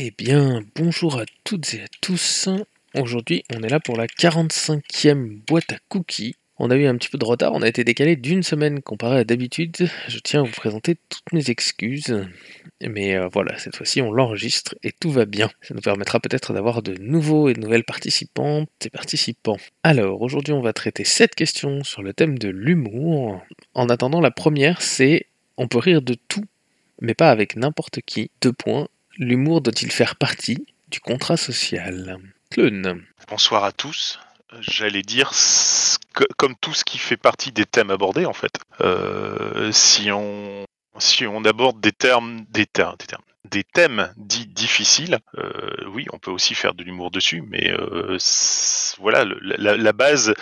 Eh bien, bonjour à toutes et à tous. Aujourd'hui, on est là pour la 45e boîte à cookies. On a eu un petit peu de retard, on a été décalé d'une semaine comparé à d'habitude. Je tiens à vous présenter toutes mes excuses. Mais euh, voilà, cette fois-ci, on l'enregistre et tout va bien. Ça nous permettra peut-être d'avoir de nouveaux et de nouvelles participantes et participants. Alors, aujourd'hui, on va traiter 7 questions sur le thème de l'humour. En attendant, la première, c'est on peut rire de tout, mais pas avec n'importe qui. Deux points. L'humour doit-il faire partie du contrat social? Clun. Bonsoir à tous. J'allais dire, comme tout ce qui fait partie des thèmes abordés, en fait, euh, si on si on aborde des termes, des des termes, des thèmes dits difficiles, euh, oui, on peut aussi faire de l'humour dessus, mais euh, voilà, la, base,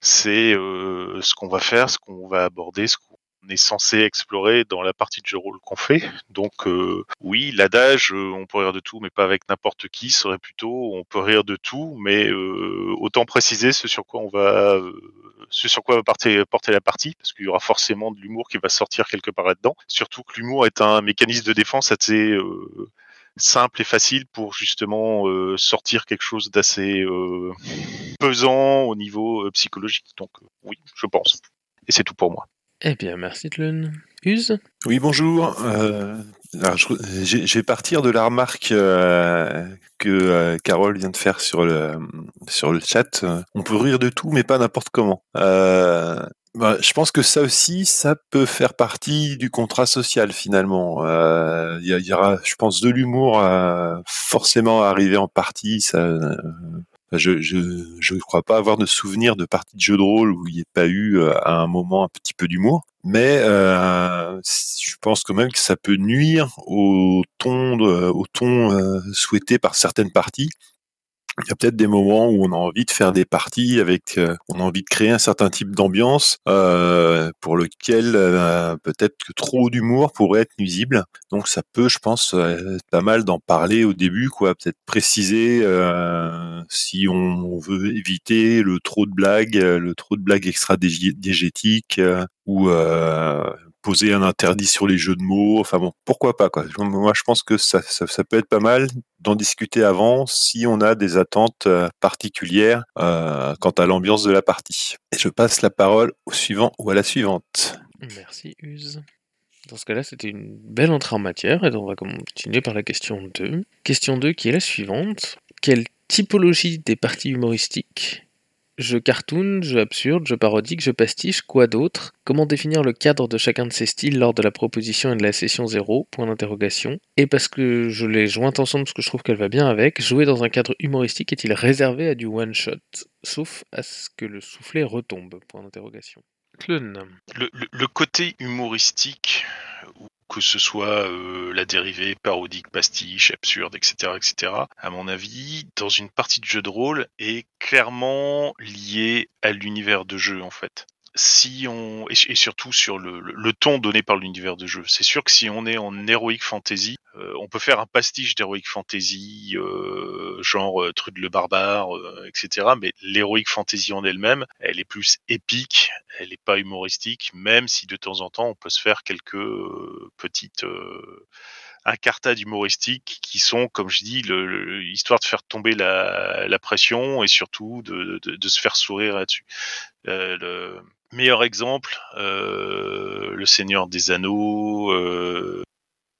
c'est ce qu'on va faire, ce qu'on va aborder, ce qu'on est censé explorer dans la partie de jeu rôle qu'on fait. Donc euh, oui, l'adage, euh, on peut rire de tout, mais pas avec n'importe qui, serait plutôt on peut rire de tout, mais euh, autant préciser ce sur quoi on va, euh, ce sur quoi va porter, la partie, parce qu'il y aura forcément de l'humour qui va sortir quelque part là-dedans. Surtout que l'humour est un mécanisme de défense assez simple et facile pour justement sortir quelque chose d'assez pesant au niveau psychologique. Donc oui, je pense. Et c'est tout pour moi. Eh bien, merci Clun. Use Oui, bonjour. Euh, alors, je, vais partir de la remarque euh, que euh, Carole vient de faire sur le, sur le chat. On peut rire de tout, mais pas n'importe comment. Euh, bah, je pense que ça aussi, ça peut faire partie du contrat social finalement. Il y, aura, je pense, de l'humour forcément arriver en partie. Ça, je, je, je crois pas avoir de souvenir de partie de jeu de rôle où il n'y ait pas eu euh, à un moment un petit peu d'humour. Mais euh, je pense quand même que ça peut nuire au ton, de- au ton euh, souhaité par certaines parties. Il y a peut-être des moments où on a envie de faire des parties avec, euh, on a envie de créer un certain type d'ambiance euh, pour lequel euh, peut-être que trop d'humour pourrait être nuisible. Donc ça peut, je pense, euh, être pas mal d'en parler au début, quoi. Peut-être préciser euh, si on veut éviter le trop de blagues, euh, le trop de blagues extra-diégétiques ou poser un interdit sur les jeux de mots. Enfin bon, pourquoi pas quoi. Moi, je pense que ça, ça, peut être pas mal d'en discuter avant si on a des attentes euh, particulières euh, quant à l'ambiance de la partie. Et je passe la parole au suivant ou à la suivante. Merci Use. Dans ce cas-là, c'était une belle entrée en matière et on va continuer par la question 2. Question 2 qui est la suivante. Quelle typologie des parties humoristiques Jeu cartoon, jeu absurde, jeu parodique, jeu pastiche, quoi d'autre? Comment définir le cadre de chacun de ces styles lors de la proposition et de la session 0 Point d'interrogation. Et parce que je l'ai jointe ensemble parce que je trouve qu'elle va bien avec, jouer dans un cadre humoristique est-il réservé à du one-shot Sauf à ce que le soufflet retombe. Point d'interrogation. Le, le- le côté humoristique, que ce soit euh, la dérivée parodique, pastiche, absurde, etc., etc., à mon avis, dans une partie de jeu de rôle, est clairement lié à l'univers de jeu, en fait. Si on et, surtout sur le, le- ton donné par l'univers de jeu, c'est sûr que si on est en heroic fantasy, euh, on peut faire un pastiche d'heroic fantasy, euh, genre euh, Trude le barbare, euh, etc. Mais l'heroic fantasy en elle-même, elle est plus épique, elle n'est pas humoristique, même si de temps en temps on peut se faire quelques euh, petites euh, incartades humoristiques qui sont, comme je dis, le, le- histoire de faire tomber la, la pression et surtout de, de, de se faire sourire là-dessus. Euh, meilleur exemple, euh, le Seigneur des Anneaux. Euh,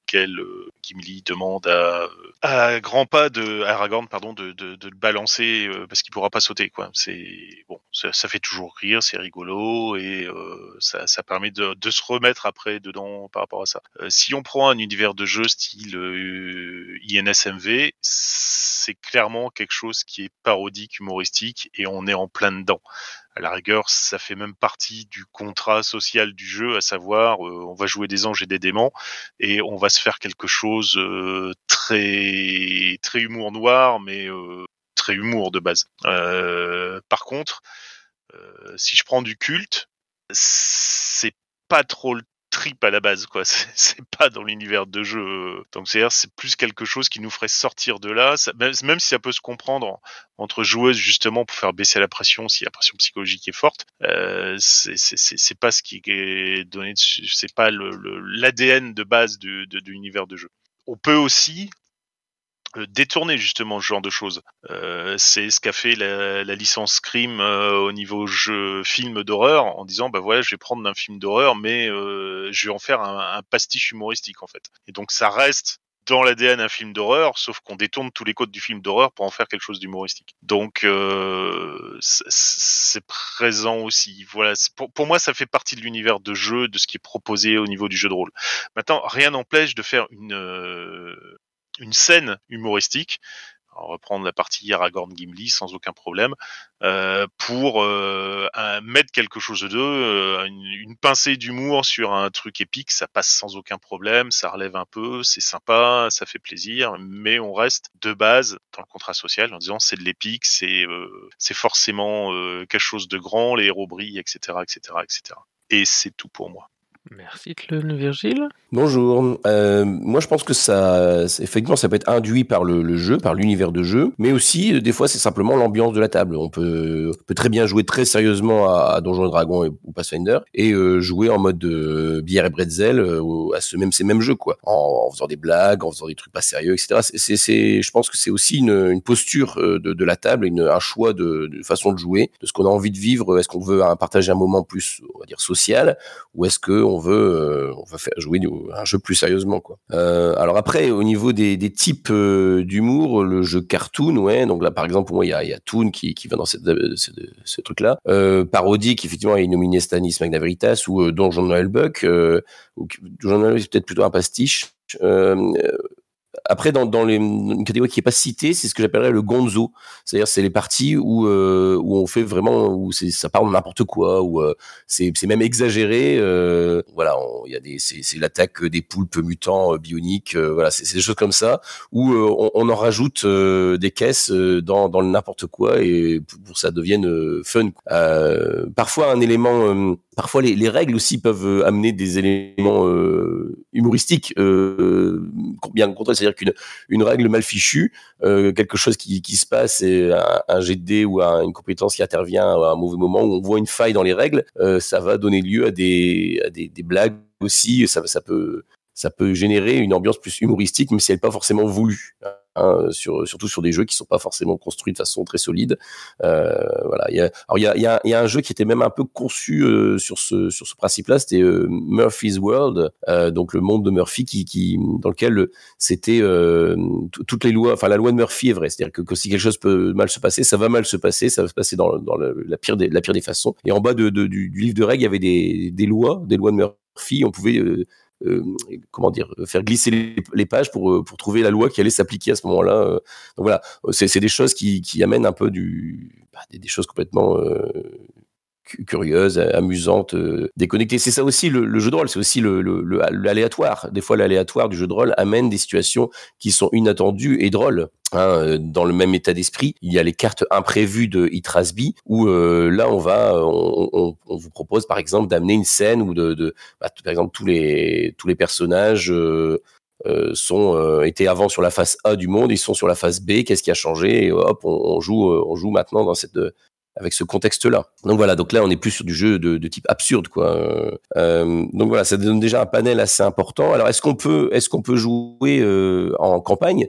lequel euh, Gimli demande à, à grands pas de à Aragorn pardon de, de, de le balancer parce qu'il pourra pas sauter quoi. C'est bon, ça, ça fait toujours rire, c'est rigolo et euh, ça, ça permet de, de se remettre après dedans par rapport à ça. Euh, si on prend un univers de jeu style euh, INSMV, c'est clairement quelque chose qui est parodique, humoristique et on est en plein dedans à la rigueur, ça fait même partie du contrat social du jeu, à savoir, euh, on va jouer des anges et des démons, et on va se faire quelque chose euh, très très humour noir, mais euh, très humour de base. Euh, par contre, si je prends du culte, c'est pas trop le trip à la base quoi. C'est pas dans l'univers de jeu donc c'est plus quelque chose qui nous ferait sortir de là. Même, si ça peut se comprendre en- entre joueuses justement pour faire baisser la pression si la pression psychologique est forte euh, c'est pas ce qui est donné c'est pas l'ADN de base de, l'univers de jeu. On peut aussi euh, détourner justement ce genre de choses. Euh, c'est ce qu'a fait la, licence Scream euh, au niveau jeu film d'horreur en disant bah voilà je vais prendre un film d'horreur mais je vais en faire un, pastiche humoristique en fait. Et donc ça reste dans l'ADN un film d'horreur, sauf qu'on détourne tous les codes du film d'horreur pour en faire quelque chose d'humoristique. Donc c'est présent aussi. Voilà, pour, pour, moi ça fait partie de l'univers de jeu, de ce qui est proposé au niveau du jeu de rôle. Maintenant, rien n'empêche de faire une une scène humoristique, reprendre la partie Aragorn Gimli sans aucun problème, euh, pour euh, mettre quelque chose de euh, une, une, pincée d'humour sur un truc épique, ça passe sans aucun problème, ça relève un peu, c'est sympa, ça fait plaisir, mais on reste de base dans le contrat social en disant c'est de l'épique, c'est c'est forcément quelque chose de grand, les héros brillent, etc., etc., etc. Et c'est tout pour moi. Merci Tlun Virgile. Bonjour. Euh, moi, je pense que ça, effectivement, ça peut être induit par le, jeu, par l'univers de jeu, mais aussi, euh, des fois, c'est simplement l'ambiance de la table. On peut, très bien jouer très sérieusement à, Donjons et Dragons ou Pathfinder et euh, jouer en mode de bière et bretzel à ce même, ces mêmes jeux, quoi, en, faisant des blagues, en faisant des trucs pas sérieux, etc. C'est, je pense que c'est aussi une, posture de, la table, un choix de, façon de jouer, de ce qu'on a envie de vivre. Est-ce qu'on veut partager un moment plus, on va dire, social, ou est-ce que on veut, on va faire jouer un jeu plus sérieusement quoi. Euh, alors après au niveau des, types euh, d'humour, le jeu cartoon ouais, donc là par exemple moi il y a, Toon qui, qui va dans ce, ce truc là. Euh, parodique effectivement est nominé Stanis Magna Veritas ou euh, Donjon Noël Buck euh, ou Donjon Noël c'est peut-être plutôt un pastiche. Euh, après, dans, dans les, une catégorie qui est pas citée, c'est ce que j'appellerais le gonzo. C'est-à-dire, c'est les parties où, euh, où on fait vraiment, où ça parle de n'importe quoi, où euh, c'est, même exagéré. Euh, voilà, il y a des, c'est, l'attaque des poulpes mutants bioniques. voilà, c'est, des choses comme ça où on, on, en rajoute des caisses dans, dans le n'importe quoi et pour, ça devienne fun. parfois, un élément, parfois les, les, règles aussi peuvent amener des éléments humoristiques bien contraire, c'est-à-dire qu'une une règle mal fichue, euh, quelque chose qui, qui se passe, un, un GD ou une compétence qui intervient à un mauvais moment où on voit une faille dans les règles, euh, ça va donner lieu à des, à des blagues aussi. Ça, ça peut ça peut générer une ambiance plus humoristique, même si elle n'est pas forcément voulue. Hein, sur, surtout sur des jeux qui sont pas forcément construits de façon très solide. Euh, voilà. Il y a, alors il y a, un jeu qui était même un peu conçu euh, sur ce principe-là, c'était euh, Murphy's World, donc le monde de Murphy, qui, dans lequel c'était toutes les lois, enfin la loi de Murphy est vraie, c'est-à-dire que, si quelque chose peut mal se passer, ça va mal se passer, ça va se passer dans, la pire des façons. Et en bas du, livre de règles, il y avait des, lois, des lois de Murphy. On pouvait comment dire, faire glisser les, pages pour, euh, pour trouver la loi qui allait s'appliquer à ce moment-là. Euh. Donc voilà, c'est des choses qui, qui amènent un peu du, bah, des, choses complètement curieuse, amusante, euh, déconnectée. C'est ça aussi le, jeu de rôle, c'est aussi l'aléatoire. Le, Des fois, l'aléatoire du jeu de rôle amène des situations qui sont inattendues et drôles. Euh, dans le même état d'esprit, il y a les cartes imprévues de Itrasby où euh, là on va, on, on, vous propose par exemple d'amener une scène où de, bah, par exemple tous les tous les personnages euh, sont étaient avant sur la face A du monde, ils sont sur la face B. Qu'est-ce qui a changé hop, on, joue, on joue maintenant dans cette avec ce contexte-là. Donc voilà, donc là on est plus sur du jeu de, type absurde, quoi. Euh, donc voilà, ça donne déjà un panel assez important. Alors est-ce qu'on peut, est-ce qu'on peut jouer euh, en campagne?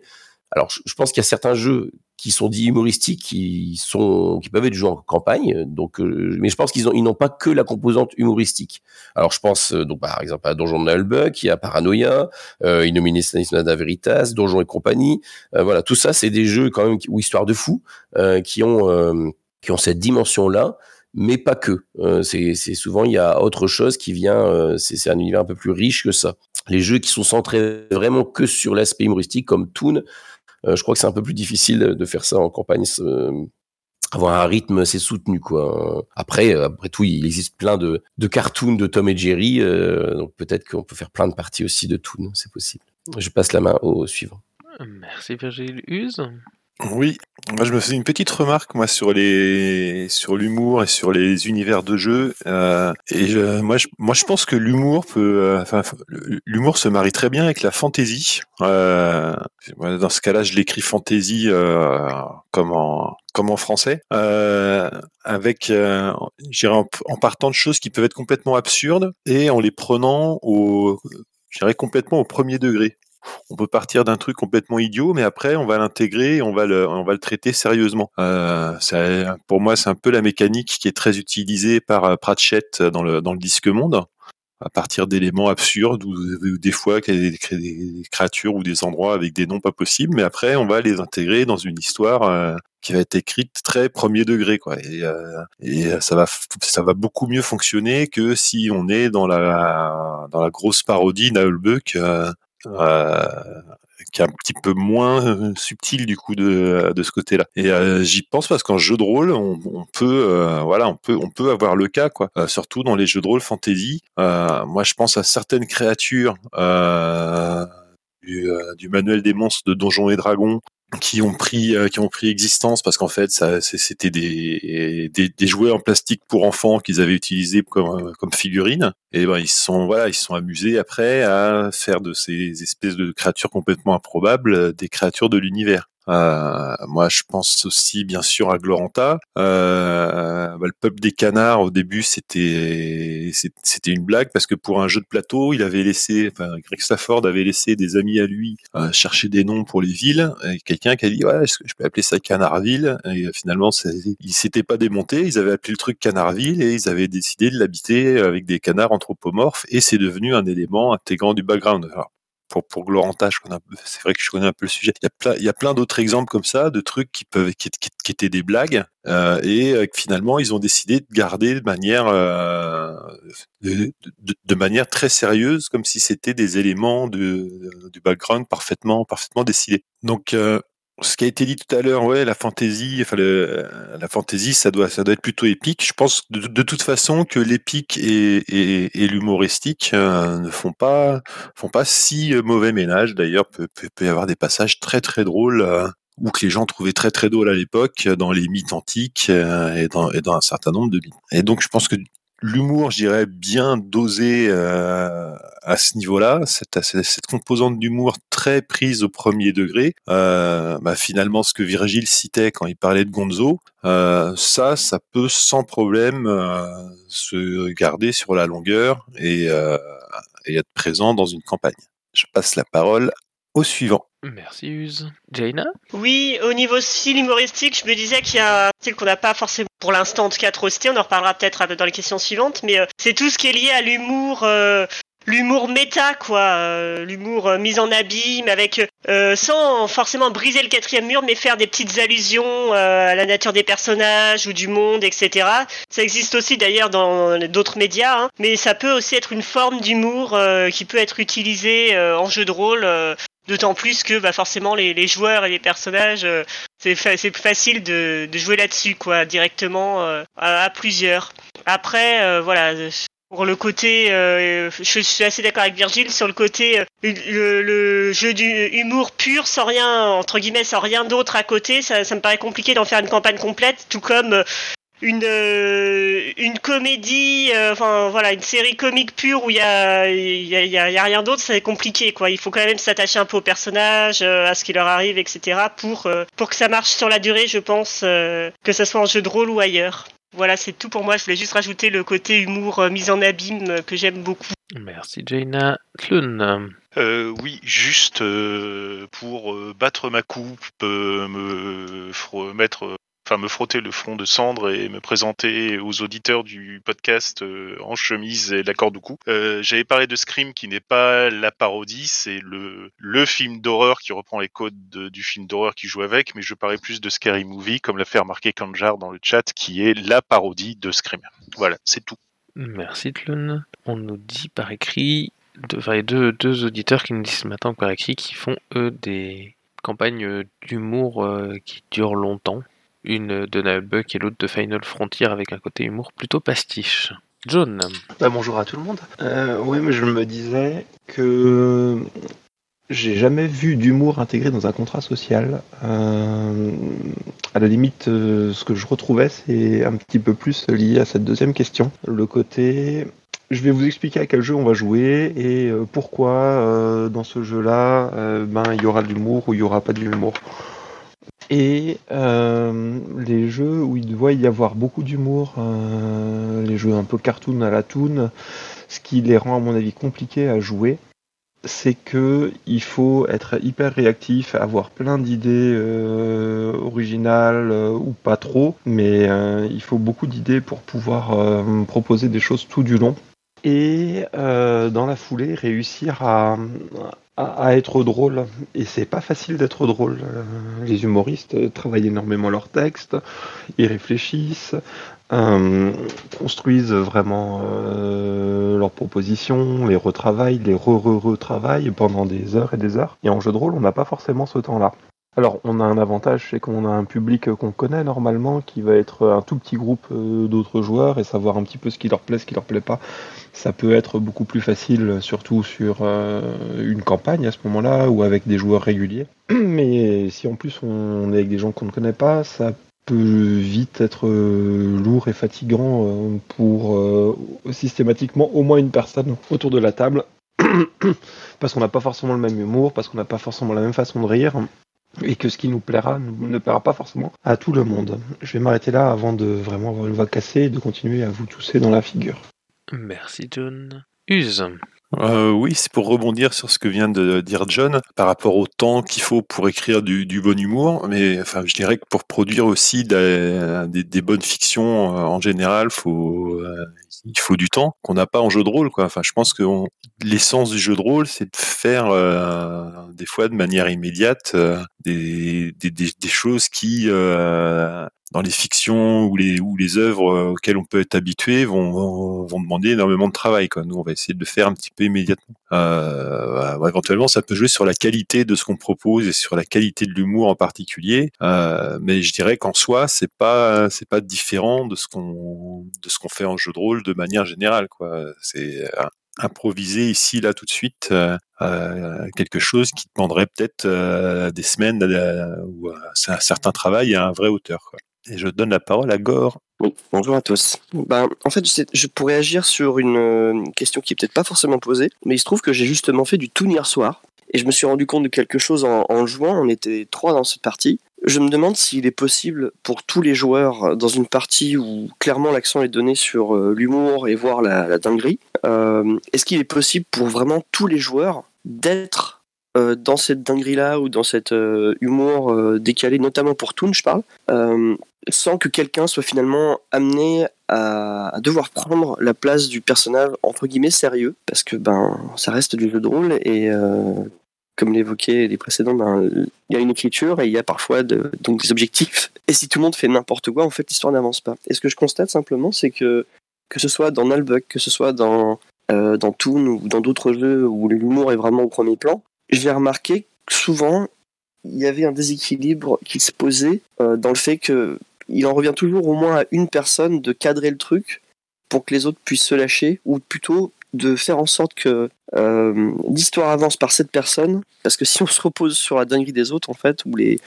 Alors je, pense qu'il y a certains jeux qui sont dits humoristiques, qui sont, qui peuvent être joués en campagne. Donc, euh, mais je pense qu'ils ont, ils n'ont pas que la composante humoristique. Alors je pense euh, donc par exemple à Donjon de Nullbuck, il y a Paranoia, euh, Stanislas Veritas, Donjon et compagnie. voilà, tout ça c'est des jeux quand même ou Histoire de fou qui ont qui ont cette dimension-là, mais pas que. Euh, c'est souvent il y a autre chose qui vient. Euh, c'est un univers un peu plus riche que ça. Les jeux qui sont centrés vraiment que sur l'aspect humoristique, comme Toon, euh, je crois que c'est un peu plus difficile de faire ça en campagne. avoir un rythme assez soutenu quoi. Après, après tout, il existe plein de, de cartoons de Tom et Jerry, donc peut-être qu'on peut faire plein de parties aussi de Toon, c'est possible. Je passe la main au suivant. Merci Virgile Huse. Oui, moi je me faisais une petite remarque moi sur les sur l'humour et sur les univers de jeu euh, et je, moi je moi je pense que l'humour peut euh, l'humour se marie très bien avec la fantaisie. Euh, dans ce cas-là, je l'écris fantaisie euh, comme en comme en français, euh, avec en, en partant de choses qui peuvent être complètement absurdes et en les prenant au je dirais complètement au premier degré. On peut partir d'un truc complètement idiot, mais après on va l'intégrer, on va le, on va le traiter sérieusement. Euh, pour moi, c'est un peu la mécanique qui est très utilisée par euh, Pratchett dans le dans le disque monde à partir d'éléments absurdes ou, des fois des, des créatures ou des endroits avec des noms pas possibles, mais après on va les intégrer dans une histoire euh, qui va être écrite très premier degré quoi. Et, ça va ça va beaucoup mieux fonctionner que si on est dans la dans la grosse parodie euh, qui est un petit peu moins euh, subtil du coup de, de ce côté-là. Et euh, j'y pense parce qu'en jeu de rôle, on, peut, euh, voilà, on peut, on peut avoir le cas, quoi. Euh, surtout dans les jeux de rôle fantasy. Euh, moi, je pense à certaines créatures euh, du, euh, du manuel des monstres de Donjons et Dragons qui ont pris euh, qui ont pris existence parce qu'en fait ça c'était des, des des jouets en plastique pour enfants qu'ils avaient utilisés comme comme figurines. Et ben ils sont voilà ils sont amusés après à faire de ces espèces de créatures complètement improbables euh, des créatures de l'univers euh, moi, je pense aussi, bien sûr, à Gloranta. Euh, bah, le peuple des canards, au début, c'était c'était une blague parce que pour un jeu de plateau, il avait laissé, enfin, Greg Stafford avait laissé des amis à lui euh, chercher des noms pour les villes. Quelqu'un qui a dit, ouais, je peux appeler ça Canardville? Et euh, finalement, ils s'étaient pas démontés. Ils avaient appelé le truc Canardville et ils avaient décidé de l'habiter avec des canards anthropomorphes et c'est devenu un élément intégrant du background. Pour, pour Gloranta, c'est vrai que je connais un peu le sujet. Il y a plein, d'autres exemples comme ça, de trucs qui étaient des blagues, euh, et euh, finalement ils ont décidé de garder de manière, euh, de, manière très sérieuse, comme si c'était des éléments de, du background parfaitement, parfaitement décidés. Donc, ce qui a été dit tout à l'heure, ouais, la fantaisie, enfin le, la fantaisie, ça doit, ça doit être plutôt épique. Je pense de, toute façon que l'épique et, l'humoristique euh, ne font pas, font pas si euh, mauvais ménage. D'ailleurs, peut, peut, peut y avoir des passages très très drôles euh, ou que les gens trouvaient très très drôles à l'époque euh, dans les mythes antiques euh, et, dans, et dans un certain nombre de mythes. Et donc, je pense que l'humour, je dirais, bien dosé euh, à ce niveau-là, cette, cette composante d'humour très prise au premier degré, euh, bah, finalement, ce que Virgile citait quand il parlait de Gonzo, euh, ça, ça peut sans problème euh, se garder sur la longueur et, euh, et être présent dans une campagne. Je passe la parole au suivant. Merci Use. Jaina? Oui, au niveau style humoristique, je me disais qu'il y a un style qu'on n'a pas forcément pour l'instant en tout cas on en reparlera peut-être dans les questions suivantes, mais euh, c'est tout ce qui est lié à l'humour, euh, l'humour méta quoi, euh, l'humour euh, mis en abîme avec euh, sans forcément briser le quatrième mur, mais faire des petites allusions euh, à la nature des personnages ou du monde, etc. Ça existe aussi d'ailleurs dans d'autres médias, hein, mais ça peut aussi être une forme d'humour euh, qui peut être utilisée euh, en jeu de rôle. D'autant plus que bah, forcément les, les joueurs et les personnages, euh, c'est plus facile de, de jouer là-dessus quoi, directement euh, à, plusieurs. Après, euh, voilà, pour le côté, euh, je suis assez d'accord avec Virgile sur le côté euh, le, jeu du humour pur sans rien entre guillemets sans rien d'autre à côté, ça, ça me paraît compliqué d'en faire une campagne complète, tout comme une euh, une comédie, euh, enfin voilà, une série comique pure où il y a il y a, il y a- il y a rien d'autre, c'est compliqué quoi. Il faut quand même s'attacher un peu aux personnages, euh, à ce qui leur arrive, etc. pour euh, pour que ça marche sur la durée, je pense, euh, que ça soit en jeu de rôle ou ailleurs. Voilà, c'est tout pour moi. Je voulais juste rajouter le côté humour euh, mis en abîme euh, que j'aime beaucoup. Merci Jaina. Euh, oui, juste euh, pour euh, battre ma coupe, euh, me mettre, enfin me frotter le front de cendre et me présenter aux auditeurs du podcast euh, en chemise et la corde au cou. Euh, J'avais parlé de Scream qui n'est pas la parodie, c'est le film d'horreur qui reprend les codes de- du film d'horreur qui joue avec, mais je parlais plus de Scary Movie, comme l'a fait remarquer Kanjar dans le chat, qui est la parodie de Scream. Voilà, c'est tout. Merci Tlun. On nous dit par écrit, enfin, deux, deux auditeurs qui nous disent ce matin par écrit qui font eux des campagnes d'humour euh, qui durent longtemps. Une de Nullbuck et l'autre de Final Frontier avec un côté humour plutôt pastiche. John. Bah, bonjour à tout le monde. Euh, oui, mais je me disais que j'ai jamais vu d'humour intégré dans un contrat social. Euh, à la limite, euh, ce que je retrouvais, c'est un petit peu plus lié à cette deuxième question. Le côté, je vais vous expliquer à quel jeu on va jouer et pourquoi dans ce jeu-là, ben il y aura de l'humour ou il y aura pas d'humour. Et euh, les jeux où il doit y avoir beaucoup d'humour, euh, les jeux un peu cartoon à la toon, ce qui les rend à mon avis compliqués à jouer, c'est que il faut être hyper réactif, avoir plein d'idées euh, originales euh, ou pas trop, mais euh, il faut beaucoup d'idées pour pouvoir euh, proposer des choses tout du long. Et euh, dans la foulée, réussir à, à, être drôle. Et c'est pas facile d'être drôle. Euh, les humoristes travaillent énormément leurs textes, ils réfléchissent, euh, construisent vraiment euh, leurs propositions, les retravaillent, les re-re-retravaillent pendant des heures et des heures. Et en jeu de rôle, on n'a pas forcément ce temps-là. Alors, on a un avantage, c'est qu'on a un public qu'on connaît normalement, qui va être un tout petit groupe euh, d'autres joueurs et savoir un petit peu ce qui leur plaît, ce qui leur plaît pas. Ça peut être beaucoup plus facile, surtout sur euh, une campagne à ce moment-là ou avec des joueurs réguliers. Mais si en plus on est avec des gens qu'on ne connaît pas, ça peut vite être euh, lourd et fatigant pour systématiquement au moins une personne autour de la table. parce qu'on n'a pas forcément le même humour, parce qu'on n'a pas forcément la même façon de rire, et que ce qui nous plaira ne plaira pas forcément à tout le monde. Je vais m'arrêter là avant de vraiment avoir une voix cassée et de continuer à vous tousser dans la figure. Merci John. Use. Euh, oui, c'est pour rebondir sur ce que vient de dire John par rapport au temps qu'il faut pour écrire du, du bon humour. Mais enfin, je dirais que pour produire aussi des, des- bonnes fictions euh, en général, faut, euh, il faut du temps qu'on n'a pas en jeu de rôle. Quoi. Enfin, je pense que l'essence du jeu de rôle, c'est de faire euh, des fois de manière immédiate euh, des, des, choses qui dans les fictions ou les œuvres euh, auxquelles on peut être habitué vont, demander énormément de travail. Nous, on va essayer de le faire un petit peu immédiatement. Euh, éventuellement, ça peut jouer sur la qualité de ce qu'on propose et sur la qualité de l'humour en particulier. Euh, mais je dirais qu'en soi, c'est pas pas différent de ce qu'on fait en jeu de rôle de manière générale. C'est improviser ici là tout de suite quelque chose qui demanderait peut-être des semaines euh, ou un certain travail à un vrai auteur. Et je donne la parole à Gore. Oui, bonjour à tous. Ben, en fait, je, pourrais agir sur une, euh, question qui est peut-être pas forcément posée, mais il se trouve que j'ai justement fait du tout hier soir. Et je me suis rendu compte de quelque chose en, jouant. On était trois dans cette partie. Je me demande s'il est possible pour tous les joueurs, euh, dans une partie où clairement l'accent est donné sur euh, l'humour et voir la, dinguerie, est-ce qu'il est possible pour vraiment tous les joueurs d'être euh, dans cette dinguerie-là ou dans cet euh, humour euh, décalé, notamment pour Toon, je parle, sans que quelqu'un soit finalement amené à, devoir prendre la place du personnage entre guillemets sérieux, parce que ben ça reste du jeu de rôle et comme l'évoquaient les précédents, ben, il y a une écriture et il y a parfois donc des objectifs. Et si tout le monde fait n'importe quoi, en fait, l'histoire n'avance pas. Et ce que je constate simplement, c'est que que ce soit dans Nullbuck, que ce soit dans dans Toon ou dans d'autres jeux où l'humour est vraiment au premier plan, j'ai remarqué que souvent il y avait un déséquilibre qui se posait euh, dans le fait que il en revient toujours au moins à une personne de cadrer le truc pour que les autres puissent se lâcher, ou plutôt de faire en sorte que euh, l'histoire avance par cette personne, parce que si on se repose sur la dinguerie des autres, en fait, ou les,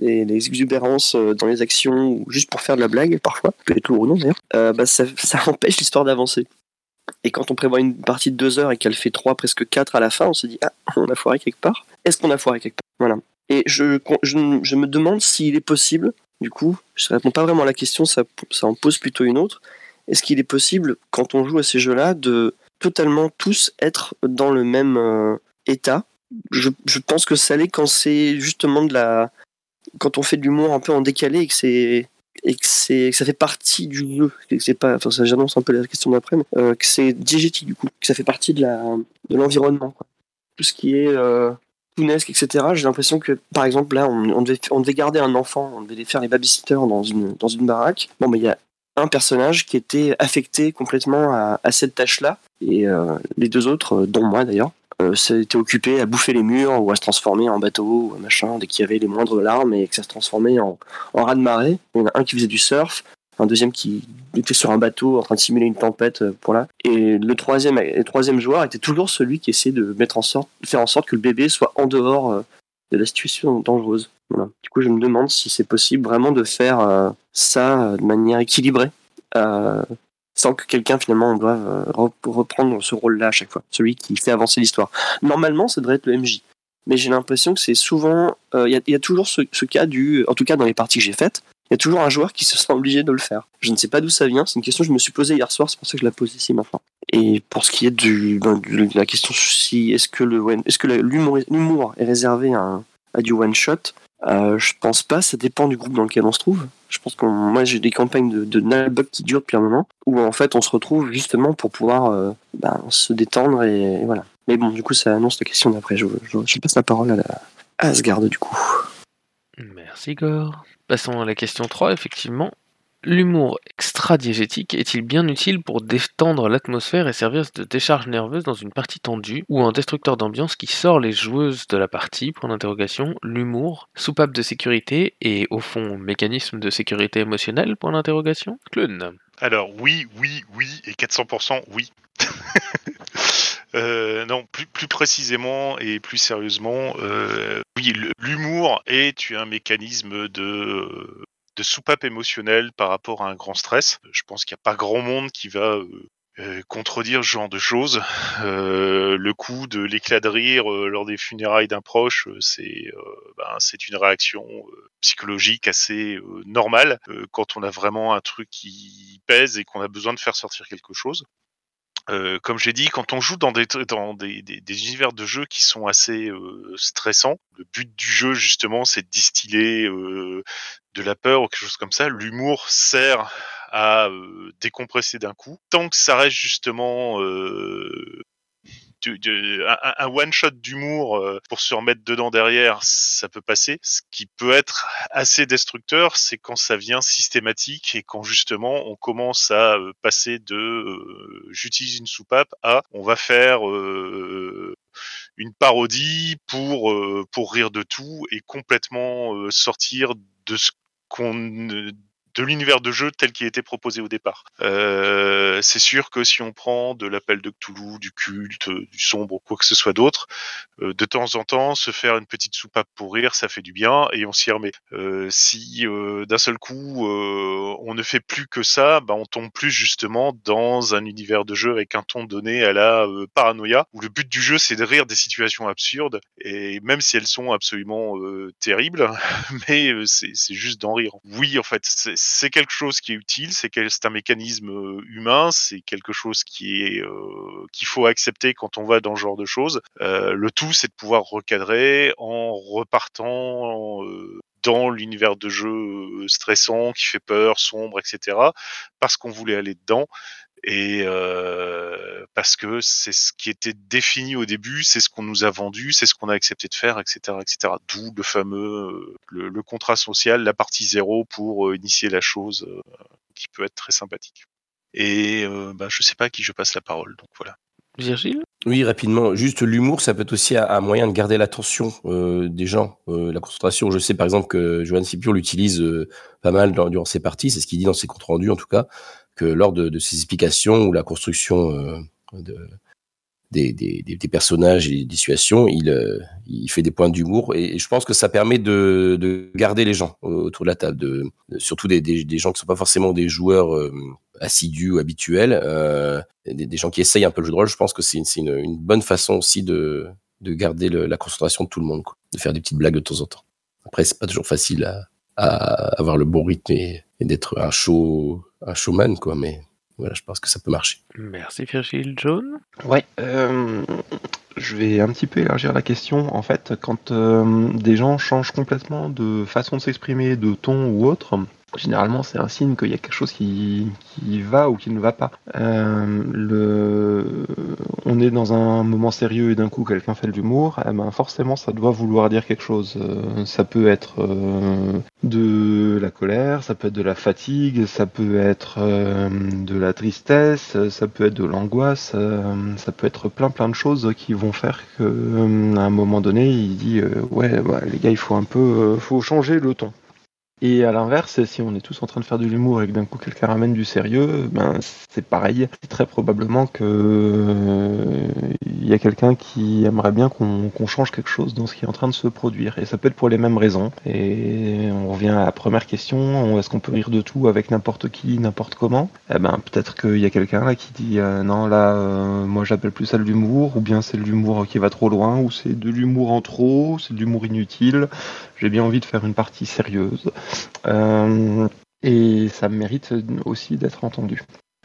les, exubérances euh, dans les actions, ou juste pour faire de la blague, parfois, peut être lourd ou non d'ailleurs, bah, ça empêche l'histoire d'avancer. Et quand on prévoit une partie de deux heures et qu'elle fait trois, presque quatre à la fin, on se dit ah, on a foiré quelque part. Est-ce qu'on a foiré quelque part? Voilà. Et je, je, me demande s'il est possible, du coup, je ne réponds pas vraiment à la question, ça, ça en pose plutôt une autre. Est-ce qu'il est possible, quand on joue à ces jeux-là, de totalement tous être dans le même euh, état? Je, je pense que ça l'est quand c'est justement de la. Quand on fait de l'humour un peu en décalé et que c'est et que c'est ça fait partie du jeu c'est pas enfin ça j'annonce un peu la question d'après mais euh, que c'est diégétique du coup que ça fait partie de la de l'environnement tout ce qui est euh, etc j'ai l'impression que par exemple là on, devait on devait garder un enfant on devait faire les babysitters dans une dans une baraque. Bon mais il y a un personnage qui était affecté complètement à, cette tâche là et euh, les deux autres dont moi d'ailleurs euh, s'étaient occupés à bouffer les murs ou à se transformer en bateau ou machin dès qu'il y avait les moindres larmes et que ça se transformait en, en de marée. Il y en a un qui faisait du surf, un deuxième qui était sur un bateau en train de simuler une tempête euh, pour là. Et le troisième, le troisième joueur était toujours celui qui essayait de mettre en faire en sorte que le bébé soit en dehors euh, de la situation dangereuse. Voilà. Du coup, je me demande si c'est possible vraiment de faire euh, ça euh, de manière équilibrée. Euh, que quelqu'un finalement doive euh, reprendre ce rôle-là à chaque fois, celui qui fait avancer l'histoire. Normalement, ça devrait être le MJ, mais j'ai l'impression que c'est souvent, il euh, y, y, a toujours ce, cas du, en tout cas dans les parties que j'ai faites, il y a toujours un joueur qui se sent obligé de le faire. Je ne sais pas d'où ça vient, c'est une question que je me suis posée hier soir, c'est pour ça que je la pose ici maintenant. Et pour ce qui est ben, de la question si est-ce que le est-ce que l'humour est réservé à, à du one shot, euh, je pense pas. Ça dépend du groupe dans lequel on se trouve. Je pense que moi j'ai des campagnes de, de qui durent depuis un moment où en fait on se retrouve justement pour pouvoir euh, ben, se détendre et, voilà. Mais bon, du coup ça annonce la question d'après. Je, passe la parole à, la, à Asgard du coup. Merci Gore. Passons à la question 3, effectivement. L'humour extra-diégétique est-il bien utile pour détendre l'atmosphère et servir de décharge nerveuse dans une partie tendue ou un destructeur d'ambiance qui sort les joueuses de la partie? Point d'interrogation. L'humour, soupape de sécurité et au fond mécanisme de sécurité émotionnelle? Point d'interrogation. Clun. Alors oui, oui, oui et 400% oui. Euh, non, plus, précisément et plus sérieusement, euh, oui, l'humour est un mécanisme de de soupape émotionnelle par rapport à un grand stress. Je pense qu'il n'y a pas grand monde qui va euh, euh, contredire ce genre de choses. Euh, le coup de l'éclat de rire lors des funérailles d'un proche, c'est ben, c'est une réaction psychologique assez normale quand on a vraiment un truc qui pèse et qu'on a besoin de faire sortir quelque chose. Euh, comme j'ai dit, quand on joue dans des, dans des, des, univers de jeu qui sont assez euh, stressants, le but du jeu justement, c'est de distiller euh, de la peur ou quelque chose comme ça. L'humour sert à décompresser d'un coup. Tant que ça reste justement un, one shot d'humour euh, pour se remettre dedans derrière, ça peut passer. Ce qui peut être assez destructeur, c'est quand ça vient systématique et quand justement on commence à euh, passer de euh, j'utilise une soupape à on va faire une parodie pour pour rire de tout et complètement sortir de ce qu'on de l'univers de jeu tel qu'il était proposé au départ. Euh, c'est sûr que si on prend de l'appel de Cthulhu, du culte, du sombre, quoi que ce soit d'autre, euh, de temps en temps, se faire une petite soupape pour rire, ça fait du bien et on s'y remet. Euh, si d'un seul coup on ne fait plus que ça, bah, on tombe plus justement dans un univers de jeu avec un ton donné à la paranoïa, où le but du jeu c'est de rire des situations absurdes et même si elles sont absolument terribles, mais c'est juste d'en rire. Oui, en fait, c'est c'est quelque chose qui est utile, c'est un mécanisme humain, c'est quelque chose qui est qu'il faut accepter quand on va dans ce genre de choses. Le tout, c'est de pouvoir recadrer en repartant dans l'univers de jeu stressant, qui fait peur, sombre, etc. Parce qu'on voulait aller dedans et euh, parce que c'est ce qui était défini au début, c'est ce qu'on nous a vendu, c'est ce qu'on a accepté de faire, etc., etc. D'où le fameux le, le, contrat social, la partie zéro pour euh, initier la chose, euh, qui peut être très sympathique. Et euh, bah, je sais pas à qui je passe la parole, donc voilà. Virgile? Oui, rapidement. Juste l'humour, ça peut être aussi un, moyen de garder l'attention euh, des gens, euh, la concentration. Je sais par exemple que Johan Scipio l'utilise euh, pas mal dans, durant ses parties, c'est ce qu'il dit dans ses comptes rendus en tout cas que lors de, de ces explications ou la construction euh, de, des, personnages et des situations, il, euh, fait des points d'humour et, je pense que ça permet de, de, garder les gens autour de la table, surtout des, gens qui sont pas forcément des joueurs euh, assidus ou habituels, des, gens qui essayent un peu le jeu de rôle. Je pense que c'est une, une, bonne façon aussi de, de garder la concentration de tout le monde, de faire des petites blagues de temps en temps. Après, c'est pas toujours facile à, avoir le bon rythme et d'être un show un showman, quoi. Mais voilà, je pense que ça peut marcher. Merci Virgile. John? Ouais, euh, je vais un petit peu élargir la question. En fait, quand euh, des gens changent complètement de façon de s'exprimer, de ton ou autre, généralement c'est un signe qu'il y a quelque chose qui, va ou qui ne va pas. Euh. On est dans un moment sérieux et d'un coup quelqu'un fait de l'humour, eh ben forcément ça doit vouloir dire quelque chose. Euh, ça peut être euh, de la colère, ça peut être de la fatigue, ça peut être de la tristesse, ça peut être de l'angoisse, ça peut être plein plein de choses qui vont faire que à un moment donné il dit ouais les gars il faut un peu faut changer le ton. Et à l'inverse, si on est tous en train de faire de l'humour et que d'un coup quelqu'un ramène du sérieux, ben c'est pareil. C'est très probablement que euh, il y a quelqu'un qui aimerait bien qu'on change quelque chose dans ce qui est en train de se produire. Et ça peut être pour les mêmes raisons. Et on revient à la première question est-ce qu'on peut rire de tout avec n'importe qui, n'importe comment? Eh ben peut-être qu'il y a quelqu'un là qui dit euh, non là, euh, moi j'appelle plus ça de l'humour, ou bien c'est de l'humour qui va trop loin, ou c'est de l'humour en trop, c'est de l'humour inutile j'ai bien envie de faire une partie sérieuse. Euh, et ça mérite aussi d'être entendu.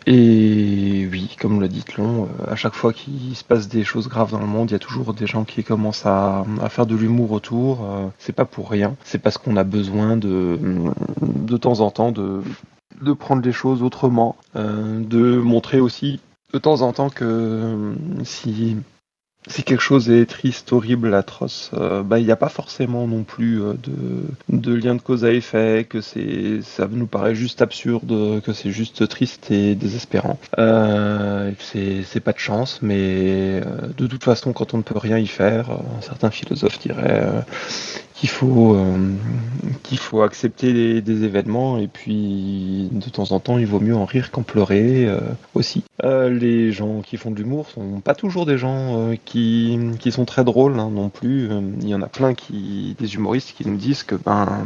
Et oui, comme l'a dit Tlon, euh, à chaque fois qu'il se passe des choses graves dans le monde, il y a toujours des gens qui commencent à, à faire de l'humour autour. Euh, c'est pas pour rien, c'est parce qu'on a besoin de, de temps en temps de, de prendre les choses autrement, de montrer aussi de temps en temps que si si quelque chose est triste, horrible, atroce, euh, bah il n'y a pas forcément non plus euh, de, lien de cause à effet, que c'est ça nous paraît juste absurde, que c'est juste triste et désespérant. Euh, c'est c'est pas de chance, mais euh, de toute façon quand on ne peut rien y faire, un certain philosophe dirait qu'il faut euh, qu'il faut accepter des, événements et puis de temps en temps il vaut mieux en rire qu'en pleurer euh, aussi. Euh, les gens qui font de l'humour sont pas toujours des gens qui, qui sont très drôles hein, non plus. Il y en a plein qui des humoristes qui nous disent que ben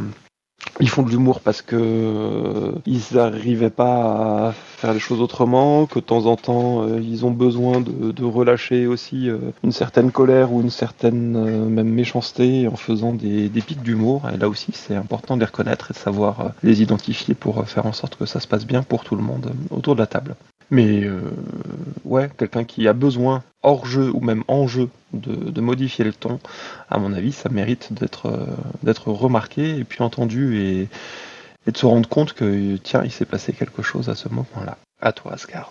ils font de l'humour parce que euh, ils n'arrivaient pas à faire les choses autrement, que de temps en temps euh, ils ont besoin de, relâcher aussi euh, une certaine colère ou une certaine même méchanceté en faisant des, des pics d'humour. Et là aussi c'est important de les reconnaître et de savoir les identifier pour faire en sorte que ça se passe bien pour tout le monde autour de la table. Mais euh, ouais, quelqu'un qui a besoin hors jeu ou même en jeu de, de modifier le ton, à mon avis, ça mérite d'être euh, d'être remarqué et puis entendu et, et de se rendre compte que tiens, il s'est passé quelque chose à ce moment-là. À toi, Asgard.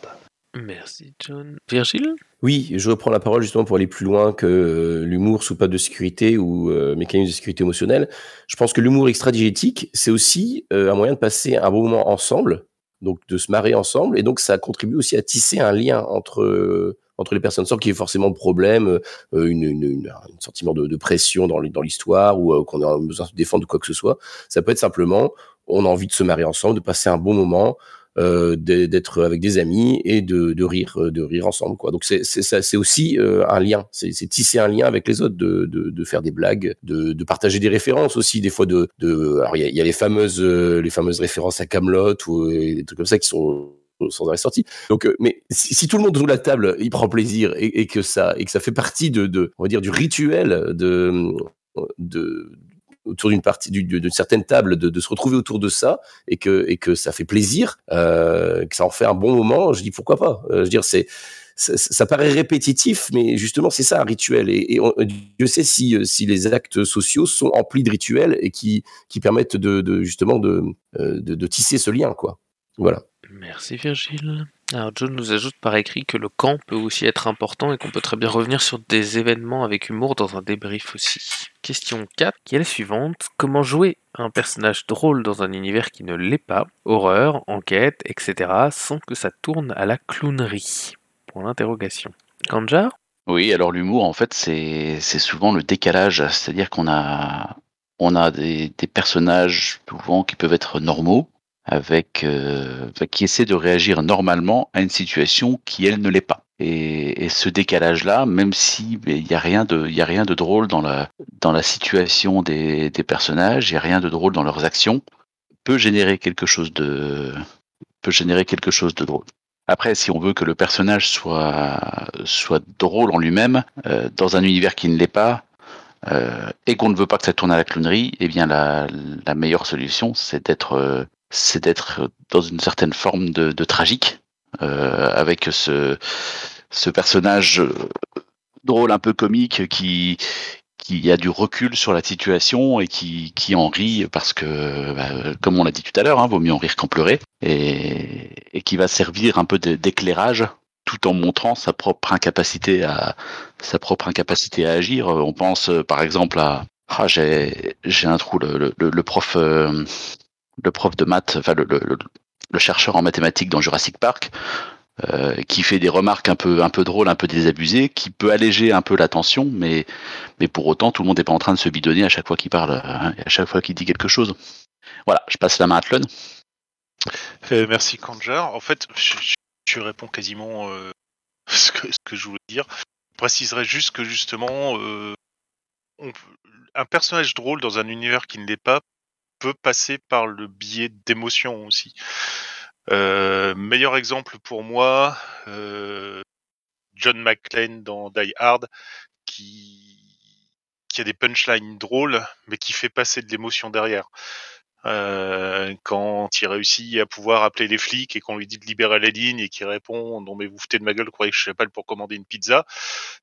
Merci, John. Virgile? Oui, je reprends la parole justement pour aller plus loin que euh, l'humour soupape de sécurité ou euh, mécanisme de sécurité émotionnelle. Je pense que l'humour extradigétique, c'est aussi euh, un moyen de passer un bon moment ensemble, donc de se marrer ensemble, et donc ça contribue aussi à tisser un lien entre euh, entre les personnes sans qu'il y ait forcément de problème, euh, une, une, un sentiment de, pression dans, dans l'histoire ou euh, qu'on a besoin de se défendre quoi que ce soit. Ça peut être simplement, on a envie de se marrer ensemble, de passer un bon moment, euh, d'être avec des amis et de, de rire, euh, de rire ensemble. Quoi. Donc c'est c'est aussi euh, un lien, c'est tisser un lien avec les autres, de, de, de faire des blagues, de, de partager des références aussi, des fois de, de alors il y y a les fameuses euh, les fameuses références à Camelot ou euh, des trucs comme ça qui sont sans arrêt sortis. Donc, euh, mais si, si tout le monde de la table, il prend plaisir et, et que ça et que ça fait partie de, de on va dire du rituel de de autour d'une partie du- d'une certaine table de, se retrouver autour de ça et que et que ça fait plaisir euh, que ça en fait un bon moment je dis pourquoi pas. Euh, je veux c'est ça, paraît répétitif mais justement c'est ça un rituel. Et, et on, Dieu sait si euh, si les actes sociaux sont emplis de rituels et qui qui permettent de, justement de, euh, de de tisser ce lien quoi. Voilà. Merci Virgile. Alors John nous ajoute par écrit que le camp peut aussi être important et qu'on peut très bien revenir sur des événements avec humour dans un débrief aussi. Question 4, qui est la suivante. Comment jouer un personnage drôle dans un univers qui ne l'est pas? Horreur, enquête, etc. sans que ça tourne à la clownerie Pour l'interrogation. Kanjar Oui, alors l'humour, en fait, c'est souvent le décalage, c'est-à-dire qu'on a on a des, des personnages souvent qui peuvent être normaux, avec euh, qui essaient de réagir normalement à une situation qui elle ne l'est pas. Et, et ce décalage-là, même si il y a rien de il a rien de drôle dans la dans la situation des, des personnages, il y a rien de drôle dans leurs actions, peut générer quelque chose de peut générer quelque chose de drôle. Après, si on veut que le personnage soit, soit drôle en lui-même, euh, dans un univers qui ne l'est pas, euh, et qu'on ne veut pas que ça tourne à la clownerie, eh bien la, la meilleure solution, c'est d'être euh, c'est d'être dans une certaine forme de, de tragique, euh, avec ce, ce personnage euh, drôle, un peu comique, qui, qui a du recul sur la situation et qui, qui en rit parce que, bah, comme on l'a dit tout à l'heure, hein, vaut mieux en rire qu'en pleurer, et, et qui va servir un peu d'éclairage tout en montrant sa propre incapacité à sa propre incapacité à agir. On pense euh, par exemple à ah, j'ai j'ai un trou le, le, le prof euh, le prof de maths, enfin le, chercheur en mathématiques dans Jurassic Park, euh, qui fait des remarques un peu un peu drôles, un peu désabusées, qui peut alléger un peu la tension, mais mais pour autant tout le monde n'est pas en train de se bidonner à chaque fois qu'il parle, hein, à chaque fois qu'il dit quelque chose. Voilà, je passe la main à Tlon. Euh, merci Kanjar. En fait, je, réponds quasiment euh, ce, que, je voulais dire. Je préciserai juste que justement, un personnage drôle dans un univers qui ne l'est pas peut passer par le biais d'émotions aussi. Euh, meilleur exemple pour moi, euh, John McClane dans Die Hard, qui, qui a des punchlines drôles, mais qui fait passer de l'émotion derrière. Euh, quand il réussit à pouvoir appeler les flics et qu'on lui dit de libérer la ligne et qu'il répond non mais vous foutez de ma gueule, croyez que je pas pour commander une pizza,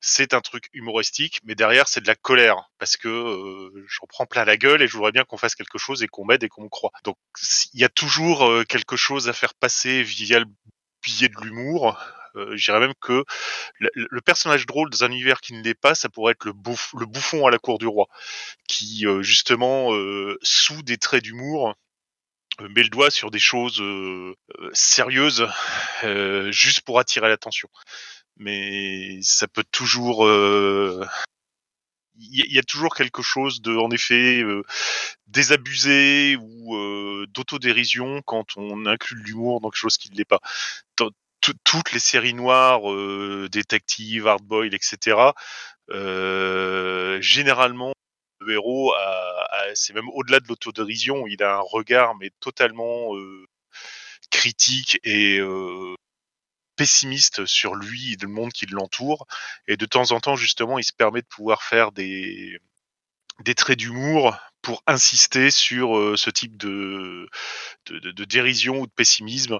c'est un truc humoristique, mais derrière c'est de la colère parce que euh, j'en prends plein la gueule et je voudrais bien qu'on fasse quelque chose et qu'on m'aide et qu'on me croit. Donc il y a toujours euh, quelque chose à faire passer via le biais de l'humour. Euh, je dirais même que le, personnage drôle dans un univers qui ne l'est pas, ça pourrait être le, bouffon à la cour du roi, qui euh, justement, euh, sous des traits d'humour, met le doigt sur des choses sérieuses, juste pour attirer l'attention. Mais ça peut toujours il y, a toujours quelque chose de, en effet, désabusé ou d'autodérision quand on inclut l'humour dans quelque chose qui ne l'est pas toutes les séries noires, euh, détectives, hardboil, etc. Euh, généralement, le héros, c'est même au-delà de l'autodérision, il a un regard mais totalement euh, critique et pessimiste sur lui et le monde qui l'entoure. Et de temps en temps, justement, il se permet de pouvoir faire des, des traits d'humour pour insister sur ce type de, de, dérision ou de pessimisme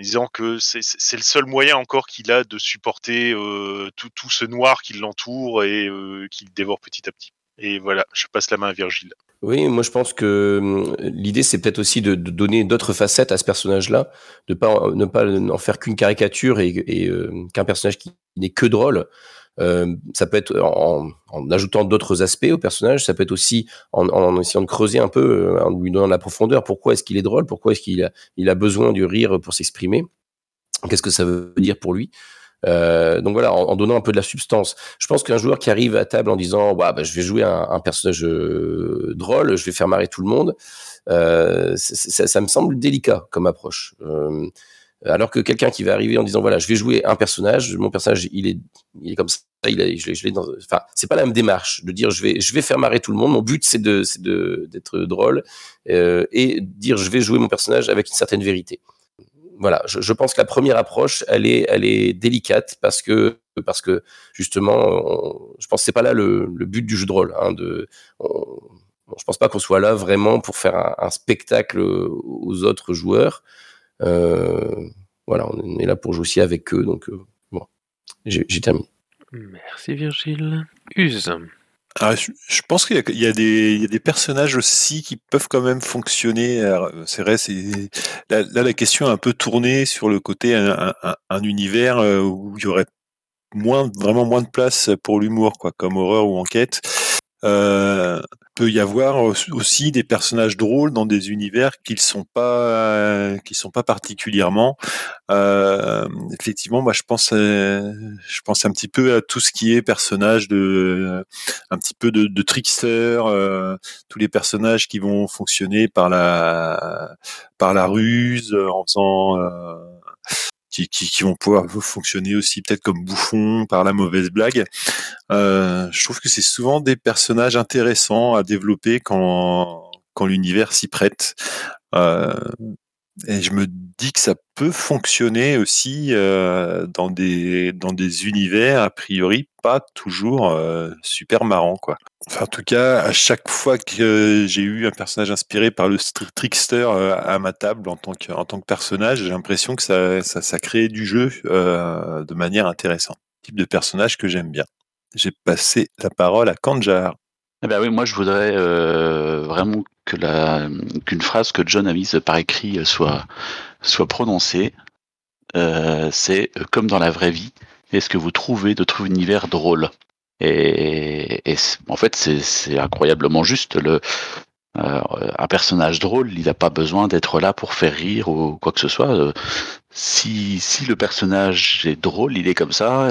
disant que c'est le seul moyen encore qu'il a de supporter tout, tout, ce noir qui l'entoure et qu'il dévore petit à petit. Et voilà, je passe la main à Virgile. Oui, moi je pense que l'idée c'est peut-être aussi de, donner d'autres facettes à ce personnage-là, de pas ne pas en faire qu'une caricature et, qu'un personnage qui n'est que drôle. Euh, ça peut être en, ajoutant d'autres aspects au personnage, ça peut être aussi en, essayant de creuser un peu, euh, en lui donnant de la profondeur. Pourquoi est-ce qu'il est drôle? Pourquoi est-ce qu'il a, besoin du rire pour s'exprimer? Qu'est-ce que ça veut dire pour lui? Euh, donc voilà, en, donnant un peu de la substance. Je pense qu'un joueur qui arrive à table en disant bah, je vais jouer un, personnage drôle, je vais faire marrer tout le monde, ça, me semble délicat comme approche. Euh, alors que quelqu'un qui va arriver en disant voilà, je vais jouer un personnage, mon personnage il est, il est comme ça, il est, je, je dans, enfin, c'est pas la même démarche de dire je vais, je vais faire marrer tout le monde. Mon but c'est de, c'est de, d'être drôle euh, et dire je vais jouer mon personnage avec une certaine vérité. Voilà, je, pense que la première approche, elle est, elle est délicate parce que, parce que justement, je pense que c'est pas là le, le, but du jeu de rôle. Hein, de, je pense pas qu'on soit là vraiment pour faire un spectacle aux autres joueurs. Euh, voilà, on est là pour jouer aussi avec eux. Donc, euh, bon, j'ai terminé. Merci Virgile. Use. Ah, je, pense qu'il y, a des personnages aussi qui peuvent quand même fonctionner. C'est vrai, c'est là, là, la question est un peu tournée sur le côté un, un, un, univers euh, où il y aurait moins, vraiment moins de place pour l'humour, quoi, comme horreur ou enquête. Euh, peut y avoir aussi des personnages drôles dans des univers qui sont pas qui sont pas particulièrement. Euh, effectivement moi je pense euh, je pense un petit peu à tout ce qui est personnage de un petit peu de, de trickster euh, tous les personnages qui vont fonctionner par la par la ruse en faisant euh, qui, vont pouvoir fonctionner aussi peut-être comme bouffons par la mauvaise blague. Euh, je trouve que c'est souvent des personnages intéressants à développer quand, quand l'univers s'y prête. Euh, et je me dis que ça peut fonctionner aussi euh, dans des dans des univers a priori toujours euh, super marrants quoi. En tout cas, à chaque fois que j'ai eu un personnage inspiré par le trickster euh, à ma table en tant que en tant que personnage, j'ai l'impression que ça, ça ça crée du jeu euh, de manière intéressante. Type de personnage que j'aime bien. J'ai passé la parole à Kanjar. Eh ben oui, moi je voudrais vraiment que la qu'une phrase que John a mise par écrit soit soit prononcée. C'est comme dans la vraie vie. Est-ce que vous trouvez de un univers drôle et, et en fait, c'est incroyablement juste. Le, euh, un personnage drôle, il n'a pas besoin d'être là pour faire rire ou quoi que ce soit. Euh, si, si le personnage est drôle, il est comme ça,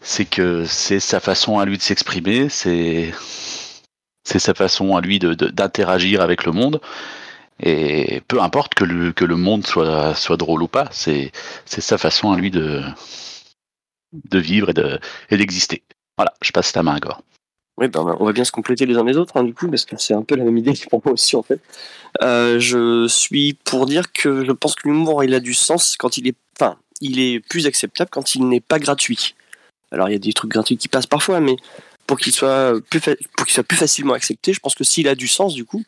c'est que c'est sa façon à lui de s'exprimer, c'est c'est sa façon à lui d'interagir avec le monde. Et peu importe que le, que le monde soit, soit drôle ou pas, c'est sa façon à lui de, de vivre et d'exister. Voilà, je passe ta main à Gore. Oui, ben, on va bien se compléter les uns les autres, hein, du coup, parce que c'est un peu la même idée pour moi aussi, en fait. Euh, je suis pour dire que je pense que l'humour, il a du sens quand il est, enfin, il est plus acceptable quand il n'est pas gratuit. Alors, il y a des trucs gratuits qui passent parfois, mais pour qu'il soit plus facilement accepté, je pense que s'il a du sens, du coup,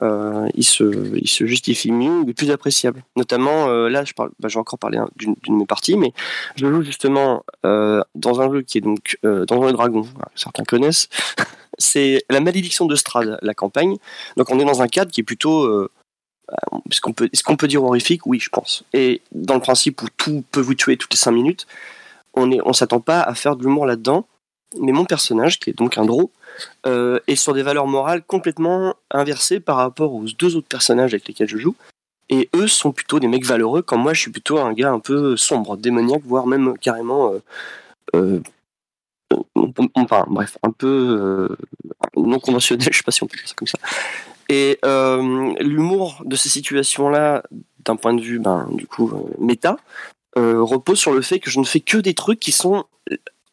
euh, il, se, justifie mieux, il est plus appréciable. Notamment, euh, là, je parle, bah, j'ai encore parlé d'une de mes parties, mais je joue justement euh, dans un jeu qui est donc et Dragons, voilà, certains connaissent. C'est la malédiction de Strad, la campagne. Donc on est dans un cadre qui est plutôt est-ce qu'on peut, est qu'on peut dire horrifique Oui, je pense. Et dans le principe où tout peut vous tuer toutes les 5 minutes, on ne s'attend pas à faire de l'humour là-dedans. Mais mon personnage, qui est donc un draw, euh, est sur des valeurs morales complètement inversées par rapport aux deux autres personnages avec lesquels je joue. Et eux sont plutôt des mecs valeureux, quand moi je suis plutôt un gars un peu sombre, démoniaque, voire même carrément. Euh, euh, enfin, bref, un peu euh, non conventionnel, je sais pas si on peut dire ça comme ça. Et euh, l'humour de ces situations-là, d'un point de vue, ben, du coup, euh, méta, euh, repose sur le fait que je ne fais que des trucs qui sont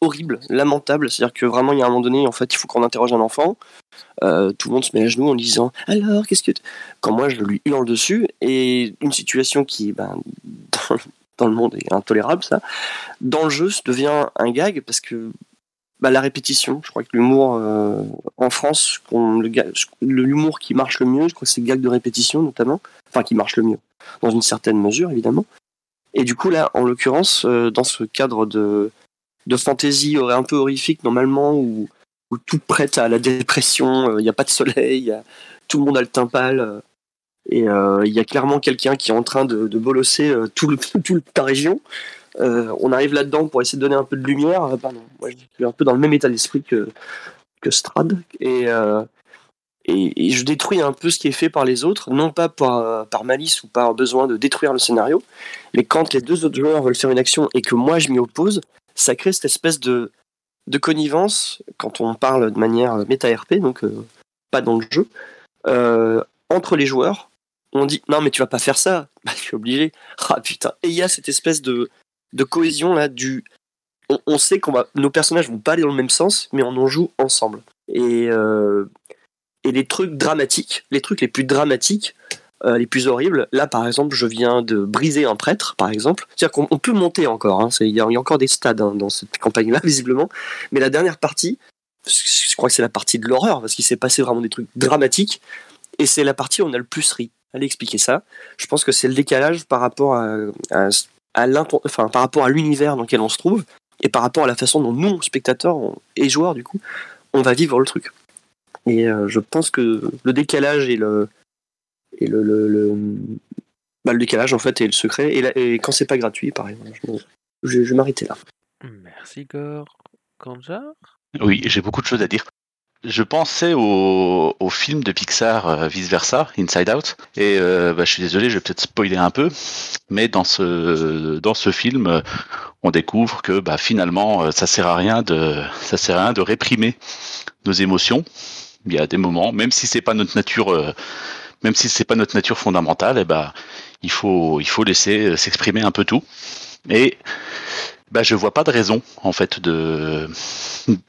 horribles, lamentables. C'est-à-dire que vraiment, il y a un moment donné, en fait, il faut qu'on interroge un enfant. Euh, tout le monde se met à genoux en disant Alors, qu'est-ce que. t-" Quand moi, je lui hurle dessus, et une situation qui, ben, dans, dans le monde est intolérable, ça, dans le jeu, ça devient un gag parce que bah, la répétition. Je crois que l'humour euh, en France, l'humour qui marche le mieux, je crois que c'est le gag de répétition notamment, enfin qui marche le mieux, dans une certaine mesure évidemment. Et du coup là, en l'occurrence, euh, dans ce cadre de de aurait un peu horrifique normalement où, tout prête à la dépression, euh, il n'y a pas de soleil, tout le monde a le teint pâle. euh, et euh, il y a clairement quelqu'un qui est en train de, de bolosser tout le, toute ta région. On arrive là-dedans pour essayer de donner un peu de lumière. Pardon, moi je suis un peu dans le même état d'esprit que, que Strad. Et, je détruis un peu ce qui est fait par les autres, non pas par malice ou par besoin de détruire le scénario, mais quand les deux autres joueurs veulent faire une action et que moi je m'y oppose, ça crée cette espèce de, connivence, quand on parle de manière méta-RP, donc euh, pas dans le jeu, euh, entre les joueurs. On dit non mais tu vas pas faire ça, bah, je suis obligé. Ah putain. Et il y a cette espèce de, cohésion là du. On, on sait qu'on va, nos personnages vont pas aller dans le même sens, mais on en joue ensemble. Et euh, et les trucs dramatiques, les trucs les plus dramatiques, euh, les plus horribles. Là, par exemple, je viens de briser un prêtre, par exemple. C'est-à-dire qu'on on peut monter encore. hein, Il y, a encore des stades hein, dans cette campagne-là, visiblement. Mais la dernière partie, je crois que c'est la partie de l'horreur, parce qu'il s'est passé vraiment des trucs dramatiques. Et c'est la partie où on a le plus ri. Allez expliquer ça. Je pense que c'est le décalage par rapport à, à, enfin, par rapport à l'univers dans lequel on se trouve et par rapport à la façon dont nous, spectateurs et joueurs, du coup, on va vivre le truc. Et euh, je pense que le décalage et le et le, le, le, bah, le décalage en fait et le secret et, la- et quand c'est pas gratuit, pareil. voilà, je, je- je vais m'arrêter là. Merci Gore. Kanja Oui, j'ai beaucoup de choses à dire. Je pensais au, au film de Pixar euh, Vice Versa, Inside Out, et euh, bah, je suis désolé, je vais peut-être spoiler un peu, mais dans ce dans ce film, euh, on découvre que bah, finalement, ça sert à rien de ça sert à rien de réprimer nos émotions. Il y a des moments, même si c'est pas notre nature, euh, même si c'est pas notre nature fondamentale, et bah, il faut il faut laisser euh, s'exprimer un peu tout. Et bah, je vois pas de raison en fait de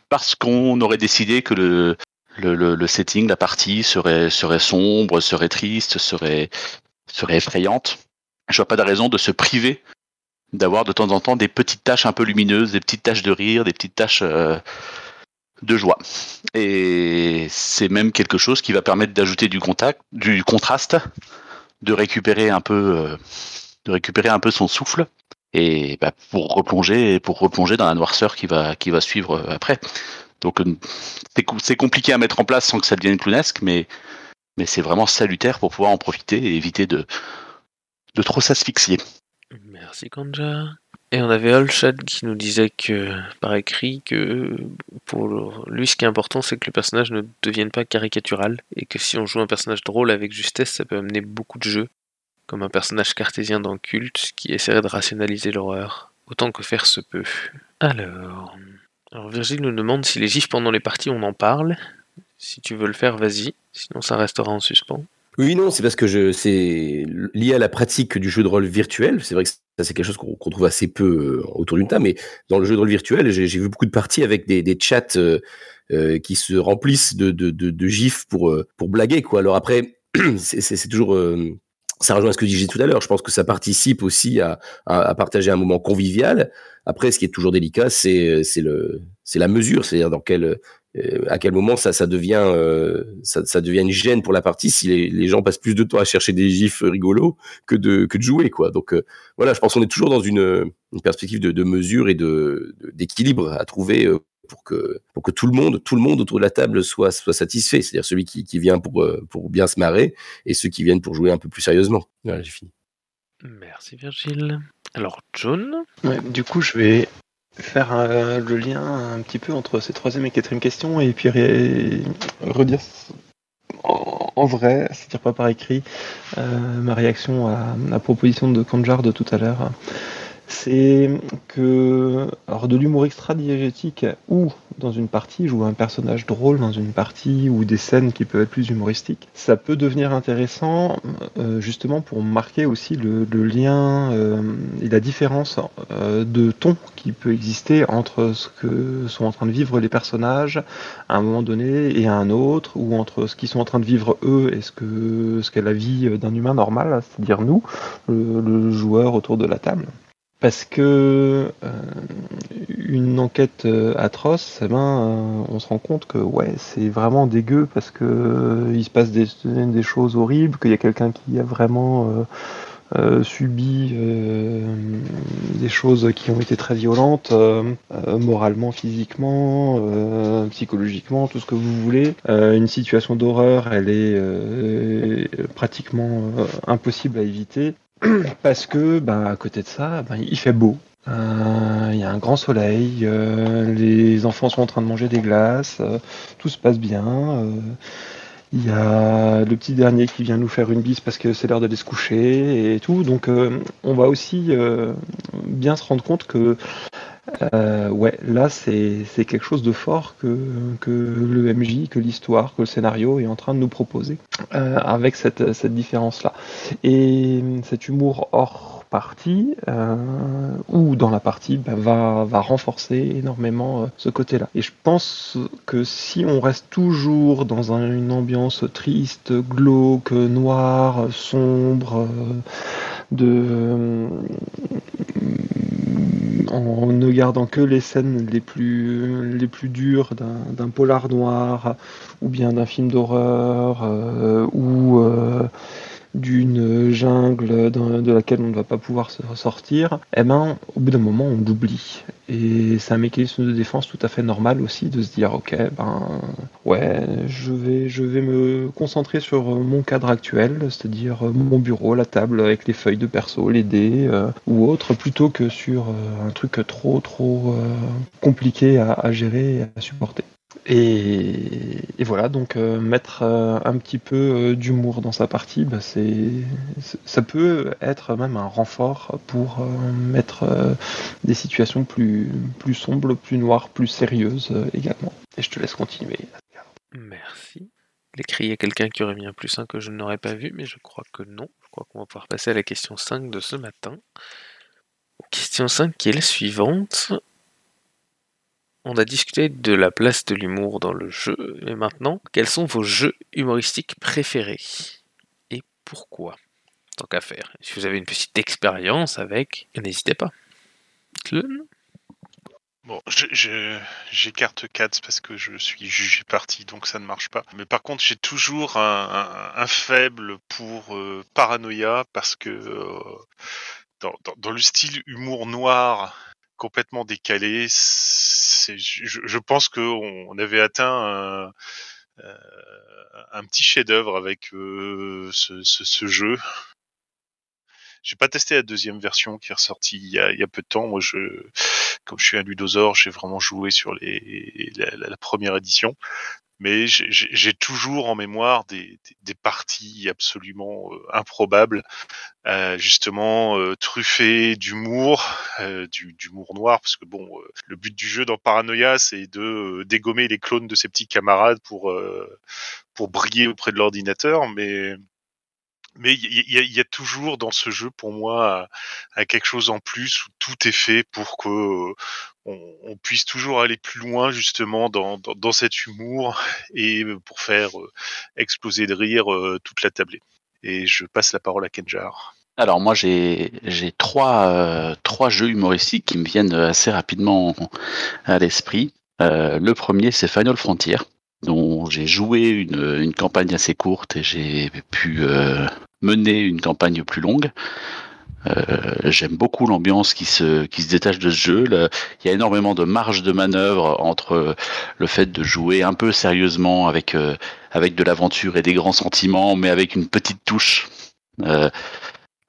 parce qu'on aurait décidé que le, le, le, le setting, la partie serait, serait sombre, serait triste, serait, serait effrayante. Je vois pas de raison de se priver d'avoir de temps en temps des petites taches un peu lumineuses, des petites taches de rire, des petites taches euh, de joie. Et c'est même quelque chose qui va permettre d'ajouter du contact, du contraste, de récupérer un peu, euh, de récupérer un peu son souffle et bah, pour replonger pour replonger dans la noirceur qui va qui va suivre euh, après. Donc euh, c'est co- c'est compliqué à mettre en place sans que ça devienne clownesque, mais mais c'est vraiment salutaire pour pouvoir en profiter et éviter de de trop s'asphyxier. Merci Kanja. Et on avait Olshad qui nous disait que, par écrit, que pour lui, ce qui est important, c'est que le personnage ne devienne pas caricatural, et que si on joue un personnage drôle avec justesse, ça peut amener beaucoup de jeux, comme un personnage cartésien dans Culte qui essaierait de rationaliser l'horreur, autant que faire se peut. Alors, alors Virgile nous demande si les gifs pendant les parties, on en parle. Si tu veux le faire, vas-y, sinon ça restera en suspens. Oui, non, c'est parce que je, c'est lié à la pratique du jeu de rôle virtuel. C'est vrai que ça, c'est quelque chose qu'on trouve assez peu euh, autour d'une table, mais dans le jeu de rôle virtuel, j'ai j'ai vu beaucoup de parties avec des, des chats euh, euh, qui se remplissent de, de, de, de gifs pour, euh, pour blaguer, quoi. Alors après, c'est- c'est c'est toujours, euh, ça rejoint ce que je disais tout à l'heure. Je pense que ça participe aussi à, à, à partager un moment convivial. Après, ce qui est toujours délicat, c'est c'est le, c'est la mesure, c'est-à-dire dans quelle à quel moment ça, ça devient, euh, ça, ça, devient une gêne pour la partie si les, les, gens passent plus de temps à chercher des gifs rigolos que de, que de jouer, quoi. Donc euh, voilà, je pense qu'on est toujours dans une, une perspective de, de, mesure et de d'équilibre à trouver pour que pour que tout le monde, tout le monde autour de la table soit soit satisfait. C'est-à-dire celui qui, qui vient pour pour bien se marrer et ceux qui viennent pour jouer un peu plus sérieusement. Voilà, j'ai fini. Merci Virgile. Alors John? Ouais, du coup, je vais faire le lien un petit peu entre ces troisième et quatrième questions et puis ré redire en, en vrai, c'est-à-dire pas par écrit, euh, ma réaction à la proposition de Kanjar de tout à l'heure c'est que alors de l'humour extra-diégétique ou dans une partie jouer un personnage drôle dans une partie ou des scènes qui peuvent être plus humoristiques, ça peut devenir intéressant euh, justement pour marquer aussi le, lien euh, et la différence euh, de ton qui peut exister entre ce que sont en train de vivre les personnages à un moment donné et à un autre, ou entre ce qu'ils sont en train de vivre eux et ce que ce qu'est la vie d'un humain normal, c'est-à-dire nous, le joueur autour de la table parce que euh, une enquête euh, atroce, eh ben, euh, on se rend compte que ouais, c'est vraiment dégueu parce que euh, il se passe des, des choses horribles, qu'il y a quelqu'un qui a vraiment euh, subi des choses qui ont été très violentes, moralement, physiquement, psychologiquement, tout ce que vous voulez. une situation d'horreur, elle est pratiquement impossible à éviter parce que bah, à côté de ça, bah, il fait beau. Euh, il y a un grand soleil, euh, les enfants sont en train de manger des glaces, euh, tout se passe bien. il y a le petit dernier qui vient nous faire une bise parce que c'est l'heure d'aller se coucher et tout. Donc on va aussi bien se rendre compte que euh, ouais, là c'est quelque chose de fort que, que le MJ, que l'histoire, que le scénario est en train de nous proposer euh, avec cette, cette différence-là. Et cet humour hors partie euh, ou dans la partie bah, va, va renforcer énormément ce côté-là. Et je pense que si on reste toujours dans un, une ambiance triste, glauque, noire, sombre, de ne gardant que les scènes les plus les plus dures d'un polar noir ou bien d'un film d'horreur euh, ou euh, d'une jungle de laquelle on ne va pas pouvoir se sortir, eh ben, au bout d'un moment, on l'oublie. Et c'est un mécanisme de défense tout à fait normal aussi de se dire, ok, ben, ouais, je vais, je vais me concentrer sur mon cadre actuel, c'est-à-dire mon bureau, la table avec les feuilles de perso, les dés euh, ou autre, plutôt que sur euh, un truc trop, trop euh, compliqué à, à gérer et à supporter. Et, voilà, donc euh, mettre euh, un petit peu euh, d'humour dans sa partie, bah, ça peut être même un renfort pour mettre des situations plus, sombres, plus noires, plus sérieuses également. Et je te laisse continuer. Merci. Il crié quelqu'un qui aurait mis un plus 1 que je n'aurais pas vu, mais je crois que non. Je crois qu'on va pouvoir passer à la question 5 de ce matin. Question 5 qui est la suivante. On a discuté de la place de l'humour dans le jeu, mais maintenant, quels sont vos jeux humoristiques préférés Et pourquoi? Tant qu'à faire. Si vous avez une petite expérience avec, n'hésitez pas. Tlun Bon, j'écarte 4 parce que je suis jugé parti, donc ça ne marche pas. Mais par contre, j'ai toujours un, faible pour euh, Paranoia parce que euh, dans, le style humour noir complètement décalé, je, pense qu'on on avait atteint un, euh, petit chef-d'œuvre avec euh, ce, jeu. J'ai pas testé la deuxième version qui est ressortie il y a, peu de temps. Moi, je, comme je suis un ludosaure, j'ai vraiment joué sur la première édition mais j'ai toujours en mémoire des, des, des parties absolument euh, improbables, euh, justement euh, truffées d'humour, euh, d'humour noir, parce que bon, euh, le but du jeu dans Paranoia, c'est de euh, dégommer les clones de ses petits camarades pour pour briller auprès de l'ordinateur, mais mais il y, y, a toujours dans ce jeu pour moi à, quelque chose en plus où tout est fait pour que on, puisse toujours aller plus loin justement dans, dans, cet humour et pour faire exploser de rire toute la tablée. Et je passe la parole à Kenjar. Alors moi j'ai trois euh, trois jeux humoristiques qui me viennent assez rapidement à l'esprit. Euh, le premier, c'est Final Frontier, dont j'ai joué une, une campagne assez courte et j'ai pu euh, mener une campagne plus longue. Euh, J'aime beaucoup l'ambiance qui se, qui se détache de ce jeu. Il y a énormément de marge de manœuvre entre le fait de jouer un peu sérieusement avec, euh, avec de l'aventure et des grands sentiments, mais avec une petite touche euh,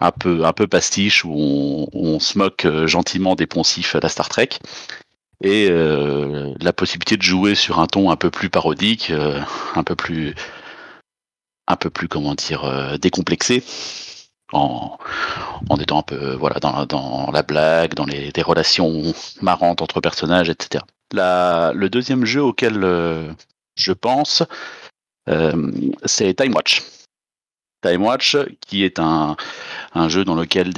un, peu, un peu pastiche où on, se moque gentiment des poncifs à la Star Trek. Et la possibilité de jouer sur un ton un peu plus parodique, un peu plus, un peu plus comment dire, décomplexé, en, étant un peu voilà dans, la blague, dans les des relations marrantes entre personnages, etc. Le deuxième jeu auquel euh, je pense, euh, c'est Time Watch. Time Watch, qui est un, jeu dans lequel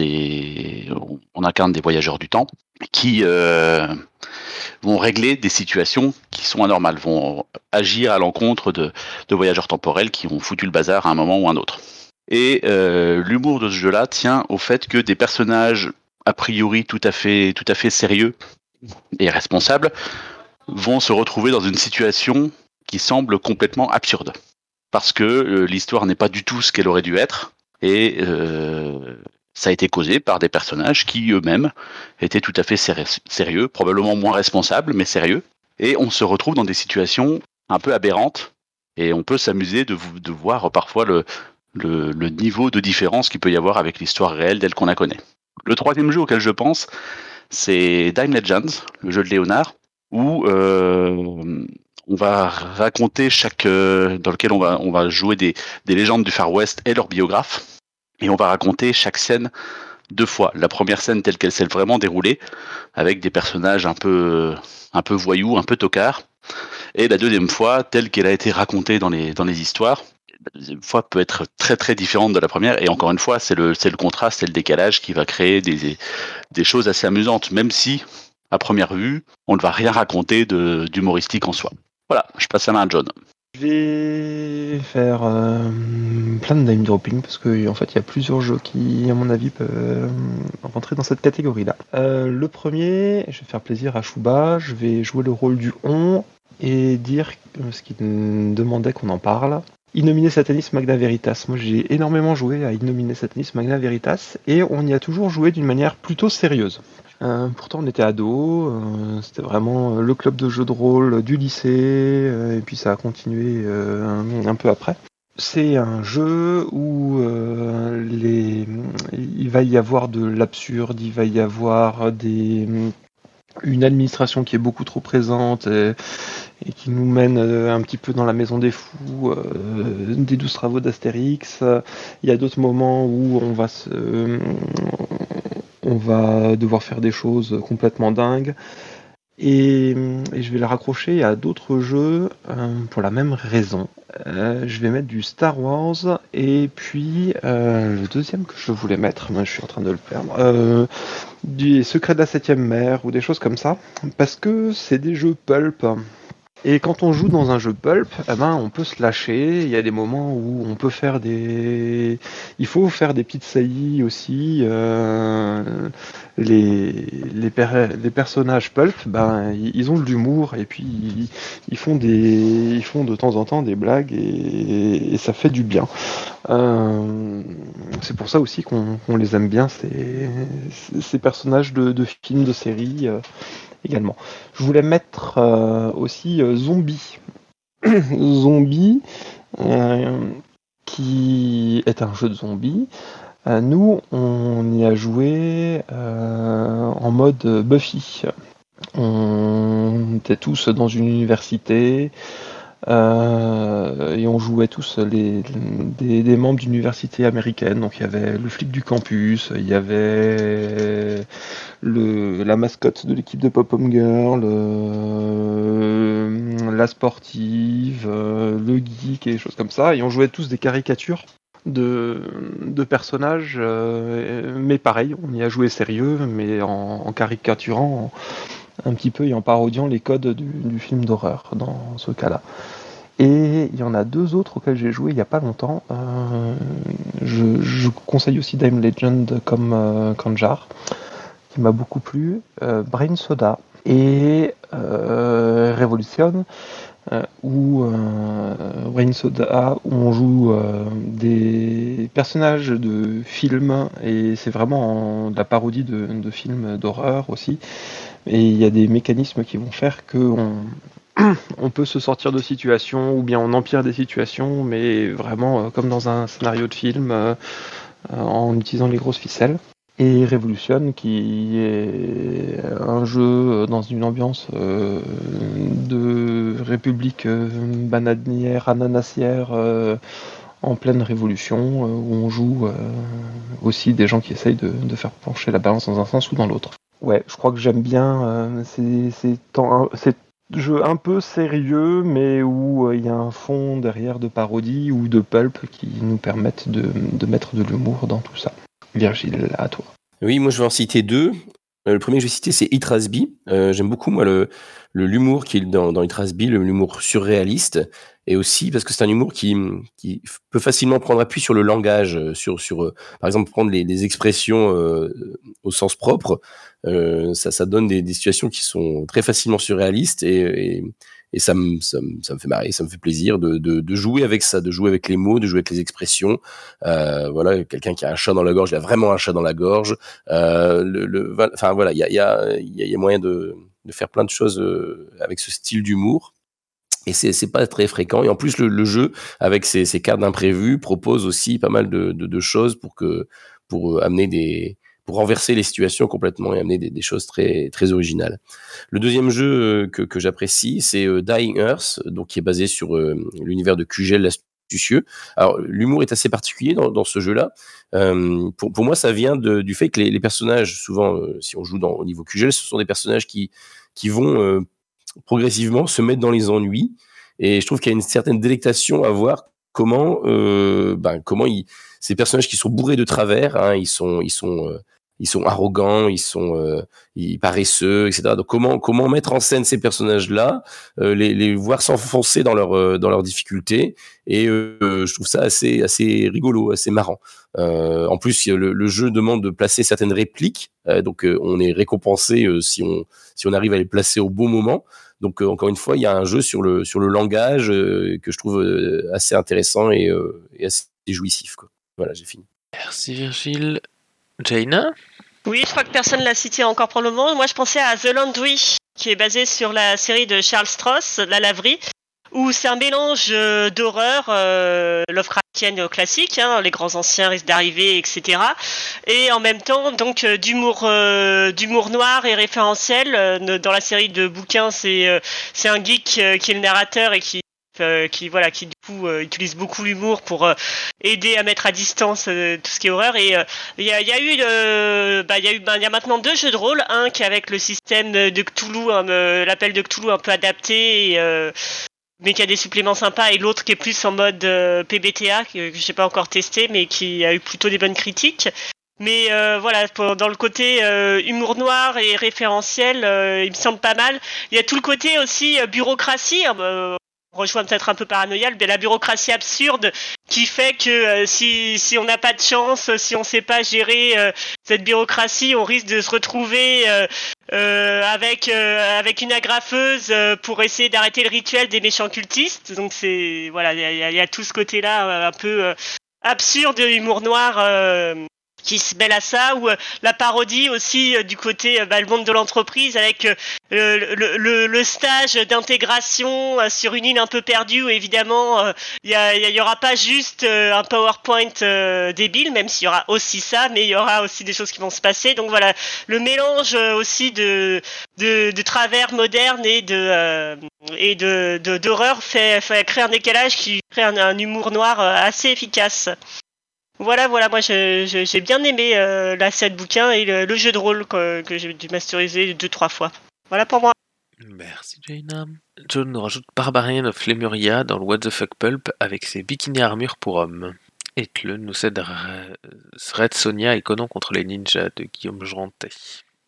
on incarne des voyageurs du temps qui euh, vont régler des situations qui sont anormales, vont agir à l'encontre de, de voyageurs temporels qui ont foutu le bazar à un moment ou un autre. Et euh, l'humour de ce jeu-là tient au fait que des personnages a priori tout à fait, tout à fait sérieux et responsables vont se retrouver dans une situation qui semble complètement absurde. Parce que euh, l'histoire n'est pas du tout ce qu'elle aurait dû être. Et euh, ça a été causé par des personnages qui eux-mêmes étaient tout à fait séri- sérieux, probablement moins responsables, mais sérieux. Et on se retrouve dans des situations un peu aberrantes. Et on peut s'amuser de, de voir parfois le, le, le niveau de différence qu'il peut y avoir avec l'histoire réelle telle qu'on la connaît. Le troisième jeu auquel je pense, c'est Dime Legends, le jeu de Léonard, où euh, on va raconter chaque, euh, dans lequel on va, on va jouer des, des légendes du Far West et leurs biographes, et on va raconter chaque scène deux fois. La première scène telle qu'elle s'est vraiment déroulée, avec des personnages un peu, un peu voyous, un peu tocards, et la deuxième fois telle qu'elle a été racontée dans les, dans les histoires. Deuxième fois peut être très très différente de la première, et encore une fois, c'est le, le contraste, c'est le décalage qui va créer des, des choses assez amusantes, même si, à première vue, on ne va rien raconter d'humoristique en soi. Voilà, je passe la main à John. Je vais faire euh, plein de name dropping parce que en fait il y a plusieurs jeux qui à mon avis peuvent euh, rentrer dans cette catégorie là. le premier, je vais faire plaisir à Chouba, je vais jouer le rôle du on et dire euh, ce qu'il me demandait qu'on en parle. Innominé Satanis Magna Veritas. Moi j'ai énormément joué à Innominé Satanis Magna Veritas et on y a toujours joué d'une manière plutôt sérieuse. Euh, pourtant, on était ados, euh, c'était vraiment euh, le club de jeux de rôle du lycée, et puis ça a continué un, peu après. C'est un jeu où il va y avoir de l'absurde, il va y avoir une administration qui est beaucoup trop présente et qui nous mène euh, un petit peu dans la maison des fous, euh, des douze travaux d'Astérix. Il y a d'autres moments où on va se, on va devoir faire des choses complètement dingues. Et, je vais le raccrocher à d'autres jeux euh, pour la même raison. Je vais mettre du Star Wars et puis le deuxième que je voulais mettre, je suis en train de le perdre, euh, du Secret de la Septième Mer ou des choses comme ça, parce que c'est des jeux pulp. Et quand on joue dans un jeu pulp, eh ben, on peut se lâcher. Il y a des moments où on peut faire des. Il faut faire des petites saillies aussi. Euh, les, les, per- les personnages pulp, ben, ils ont de l'humour et puis ils, font des, ils font de temps en temps des blagues et, ça fait du bien. Euh, c'est pour ça aussi qu'on les aime bien ces, ces personnages de, de films, de séries. Également. Je voulais mettre euh, aussi euh, Zombie. Zombie, euh, qui est un jeu de zombies. Nous, on y a joué en mode Buffy. On était tous dans une université euh, et on jouait tous les, des, membres d'une université américaine. Donc il y avait le flic du campus, il y avait le, la mascotte de l'équipe de Pop Home Girl, euh, la sportive, euh, le geek et des choses comme ça. Et on jouait tous des caricatures de, personnages, mais pareil, on y a joué sérieux, mais en, caricaturant un petit peu et en parodiant les codes du film d'horreur dans ce cas-là. Et il y en a deux autres auxquels j'ai joué il n'y a pas longtemps. Euh, je, conseille aussi Dime Legend comme euh, Kanjar, qui m'a beaucoup plu. Euh, Brain Soda, et euh, Revolution, euh, où euh, Brain Soda, où on joue euh, des personnages de films, et c'est vraiment en- de la parodie de, de films d'horreur aussi. Et il y a des mécanismes qui vont faire que on, peut se sortir de situations, ou bien on empire des situations, mais vraiment euh, comme dans un scénario de film, euh, euh, en utilisant les grosses ficelles. Et Revolution, qui est un jeu dans une ambiance de république bananière, ananassière, en pleine révolution, où on joue aussi des gens qui essayent de, faire pencher la balance dans un sens ou dans l'autre. Ouais, je crois que j'aime bien ces, temps- jeux un peu sérieux, mais où euh, il y a un fond derrière de parodie ou de pulp qui nous permettent de, mettre de l'humour dans tout ça. Virgile, à toi. Oui, moi je vais en citer deux. Euh, le premier que je vais citer, c'est It. Euh, J'aime beaucoup moi le l'humour qui est dans, dans It l'humour surréaliste, et aussi parce que c'est un humour qui, peut facilement prendre appui sur le langage, sur, sur par exemple prendre les, expressions au sens propre. Euh, ça, donne des, situations qui sont très facilement surréalistes et, ça, me, fait marrer, ça me fait plaisir de, jouer avec ça, de jouer avec les mots, de jouer avec les expressions. Euh, voilà, quelqu'un qui a un chat dans la gorge, il a vraiment un chat dans la gorge. Euh, enfin voilà, il y a, moyen de, faire plein de choses avec ce style d'humour. Et c'est pas très fréquent. Et en plus, le, jeu, avec ses, cartes d'imprévu, propose aussi pas mal de, choses pour amener des pour renverser les situations complètement et amener des, choses très très originales. Le deuxième jeu euh, que, que j'apprécie, c'est euh, Dying Earth, donc qui est basé sur euh, l'univers de QGL l'astucieux. Alors l'humour est assez particulier dans, dans ce jeu-là. Pour, pour moi, ça vient de, du fait que les, les personnages, souvent, si on joue dans, au niveau QGL, ce sont des personnages qui qui vont euh, progressivement se mettre dans les ennuis. Et je trouve qu'il y a une certaine délectation à voir comment, ben, comment ils, ces personnages qui sont bourrés de travers, hein, ils sont, ils sont, euh, ils sont arrogants, ils sont, euh, ils paresseux, etc. Donc comment, comment mettre en scène ces personnages-là, euh, les, les voir s'enfoncer dans leur, euh, dans leurs difficultés? Et euh, je trouve ça assez, assez rigolo, assez marrant. Euh, en plus, le, le, jeu demande de placer certaines répliques, donc on est récompensé si on, si on arrive à les placer au bon moment. Donc encore une fois, il y a un jeu sur le sur le langage que je trouve assez intéressant et, et assez jouissif. Quoi. Voilà, j'ai fini. Merci Virgile. Jaina? Oui, je crois que personne l'a cité encore pour le moment. Moi, je pensais à The Landry, qui est basé sur la série de Charles Stross, La Laverie, où c'est un mélange euh, d'horreur euh, Lovecraftienne classique, hein, les grands anciens risquent d'arriver, etc. Et en même temps, donc euh, d'humour, euh, d'humour noir et référentiel. Dans la série de bouquins, c'est euh, c'est un geek euh, qui est le narrateur et qui euh, qui voilà qui du coup euh, utilise beaucoup l'humour pour euh, aider à mettre à distance euh, tout ce qui est horreur et il y a, y, a, eu euh, bah il y a eu bah, il y a maintenant deux jeux de rôle un qui est avec le système de Cthulhu hein, l'appel de Cthulhu un peu adapté et, euh, mais qui a des suppléments sympas et l'autre qui est plus en mode euh, PBTA que, que j'ai pas encore testé mais qui a eu plutôt des bonnes critiques mais euh, voilà, pour, dans le côté euh, humour noir et référentiel, euh, il me semble pas mal. Il y a tout le côté aussi euh, bureaucratie. Hein, rejoint peut-être un peu paranoïal, mais la bureaucratie absurde qui fait que euh, si, si on n'a pas de chance, si on sait pas gérer euh, cette bureaucratie, on risque de se retrouver euh, avec euh, avec une agrafeuse euh, pour essayer d'arrêter le rituel des méchants cultistes. Donc c'est voilà, il y y a, tout ce côté-là euh, un peu absurde, humour noir euh, qui se mêle à ça, ou euh, la parodie aussi euh, du côté euh, bah, le monde de l'entreprise avec euh, le, le, le, stage d'intégration euh, sur une île un peu perdue où évidemment il y, y, aura pas juste euh, un PowerPoint euh, débile, même s'il y aura aussi ça, mais il y aura aussi des choses qui vont se passer. Donc voilà, le mélange euh, aussi de, de, de travers modernes et de euh, et de d'horreur fait, fait créer un décalage qui crée un, un humour noir euh, assez efficace. Voilà, voilà, moi j'ai bien aimé euh, la scène bouquin et le, le jeu de rôle que, j'ai dû masteriser deux, trois fois. Voilà pour moi. Merci Jaina. John nous rajoute Barbarian of Lemuria dans le What the Fuck Pulp avec ses bikini armure pour hommes. Et Tle nous cède Red Sonia et Conan contre les ninjas de Guillaume Jantet.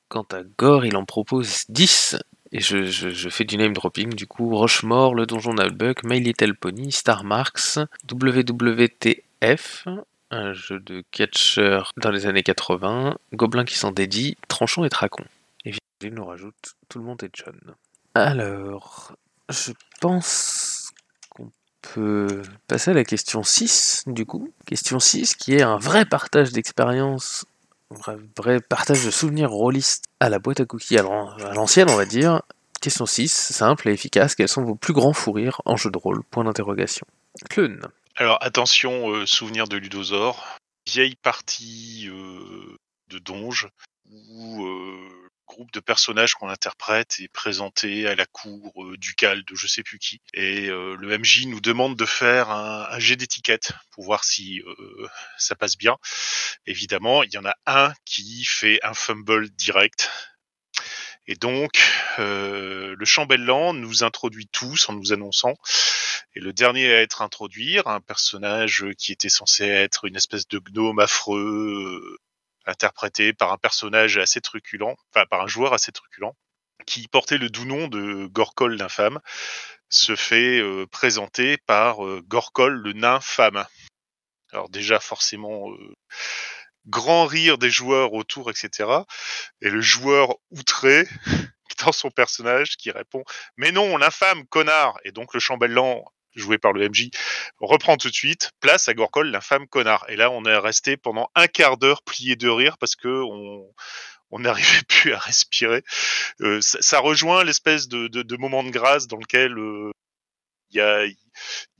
Quant à Gore, il en propose 10 et je, je, fais du name dropping, du coup, Rochemort, le donjon Nullbuck, My Little Pony, Star Marks, WWTF, un jeu de catcher dans les années 80, Gobelin qui s'en dédie, Tranchon et Tracon. Il nous rajoute tout le monde est John. Alors, je pense qu'on peut passer à la question 6, du coup. Question 6, qui est un vrai partage d'expérience, un vrai, partage de souvenirs rôlistes à la boîte à cookies, à l'an- à l'ancienne, on va dire. Question 6, simple et efficace. Quels sont vos plus grands fous rires en jeu de rôle? Point d'interrogation. Clun. Alors attention, euh, souvenir de Ludosaure, vieille partie euh, de Donge où euh, groupe de personnages qu'on interprète est présenté à la cour euh, ducale de je sais plus qui et euh, le MJ nous demande de faire un, un jet d'étiquette pour voir si ça passe bien. Évidemment, il y en a un qui fait un fumble direct. Et donc, le chambellan nous introduit tous en nous annonçant et le dernier à être introduit, un personnage qui était censé être une espèce de gnome affreux, euh, interprété par un personnage assez truculent, enfin par un joueur assez truculent, qui portait le doux nom de Gorkol l'infâme, se fait euh, présenter par euh, Gorkol le nain femme. Alors déjà forcément euh, grand rire des joueurs autour, etc. Et le joueur outré dans son personnage qui répond mais non l'infâme connard! Et donc le chambellan joué par le MJ reprend tout de suite place à Gorkol l'infâme connard. Et là on est resté pendant un quart d'heure plié de rire parce que on n'arrivait plus à respirer. Euh, ça, rejoint l'espèce de, de, de moment de grâce dans lequel euh, il y a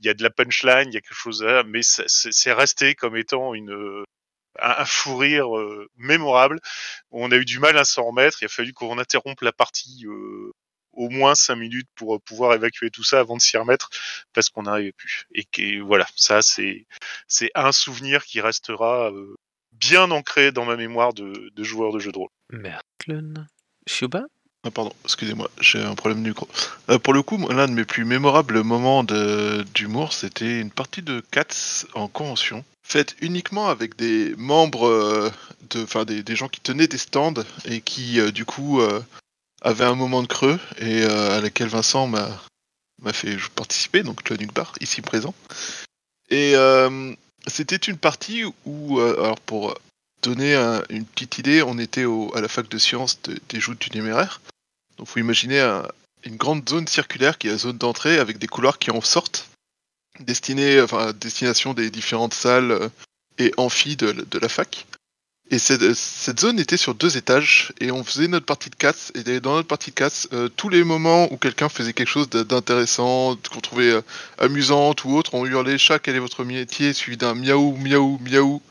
y a de la punchline, il y a quelque chose là, mais c'est resté comme étant une un, un fou rire euh, mémorable. On a eu du mal à s'en remettre. Il a fallu qu'on interrompe la partie euh, au moins cinq minutes pour euh, pouvoir évacuer tout ça avant de s'y remettre parce qu'on n'arrivait plus. Et que voilà, ça c'est c'est un souvenir qui restera euh, bien ancré dans ma mémoire de, de joueur de jeu de rôle. Merci, Clun. Shuba? Ah pardon, excusez-moi, j'ai un problème de micro. Euh, pour le coup, l'un de mes plus mémorables moments d'humour, c'était une partie de Cats en convention, faite uniquement avec des membres, euh, de, enfin des, gens qui tenaient des stands et qui, euh, du coup, avaient un moment de creux et à laquelle Vincent m'a fait participer, donc le Bar, ici présent. Et c'était une partie où, alors pour donner un- une petite idée, on était à la fac de sciences de- des joutes du numéraire. Donc, faut imaginer un- une grande zone circulaire qui est la zone d'entrée avec des couloirs qui en sortent, destinés, enfin, à destination des différentes salles euh, et amphis de, la fac. Et cette, cette zone était sur deux étages et on faisait notre partie de casse. Et dans notre partie de casse, euh, tous les moments où quelqu'un faisait quelque chose d'intéressant, qu'on trouvait euh, amusant ou autre, on hurlait chat, quel est votre métier, suivi d'un miaou, miaou, miaou,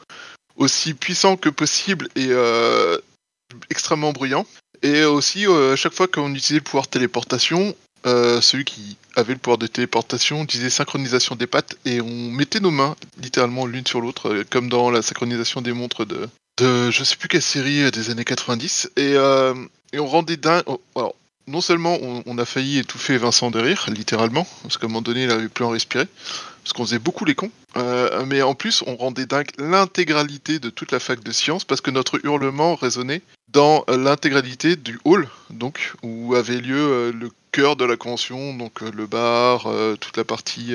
aussi puissant que possible et euh, extrêmement bruyant. Et aussi, euh, à chaque fois qu'on utilisait le pouvoir téléportation, euh, celui qui avait le pouvoir de téléportation disait synchronisation des pattes et on mettait nos mains littéralement l'une sur l'autre, euh, comme dans la synchronisation des montres de, de je sais plus quelle série des années 90. Et, euh, et on rendait dingue. oh, Alors, non seulement on, a failli étouffer Vincent de rire, littéralement, parce qu'à un moment donné il avait plus en respirer, parce qu'on faisait beaucoup les cons, euh, mais en plus on rendait dingue l'intégralité de toute la fac de sciences, parce que notre hurlement résonnait dans l'intégralité du hall, donc où avait lieu euh, le cœur de la convention, donc euh, le bar, toute la partie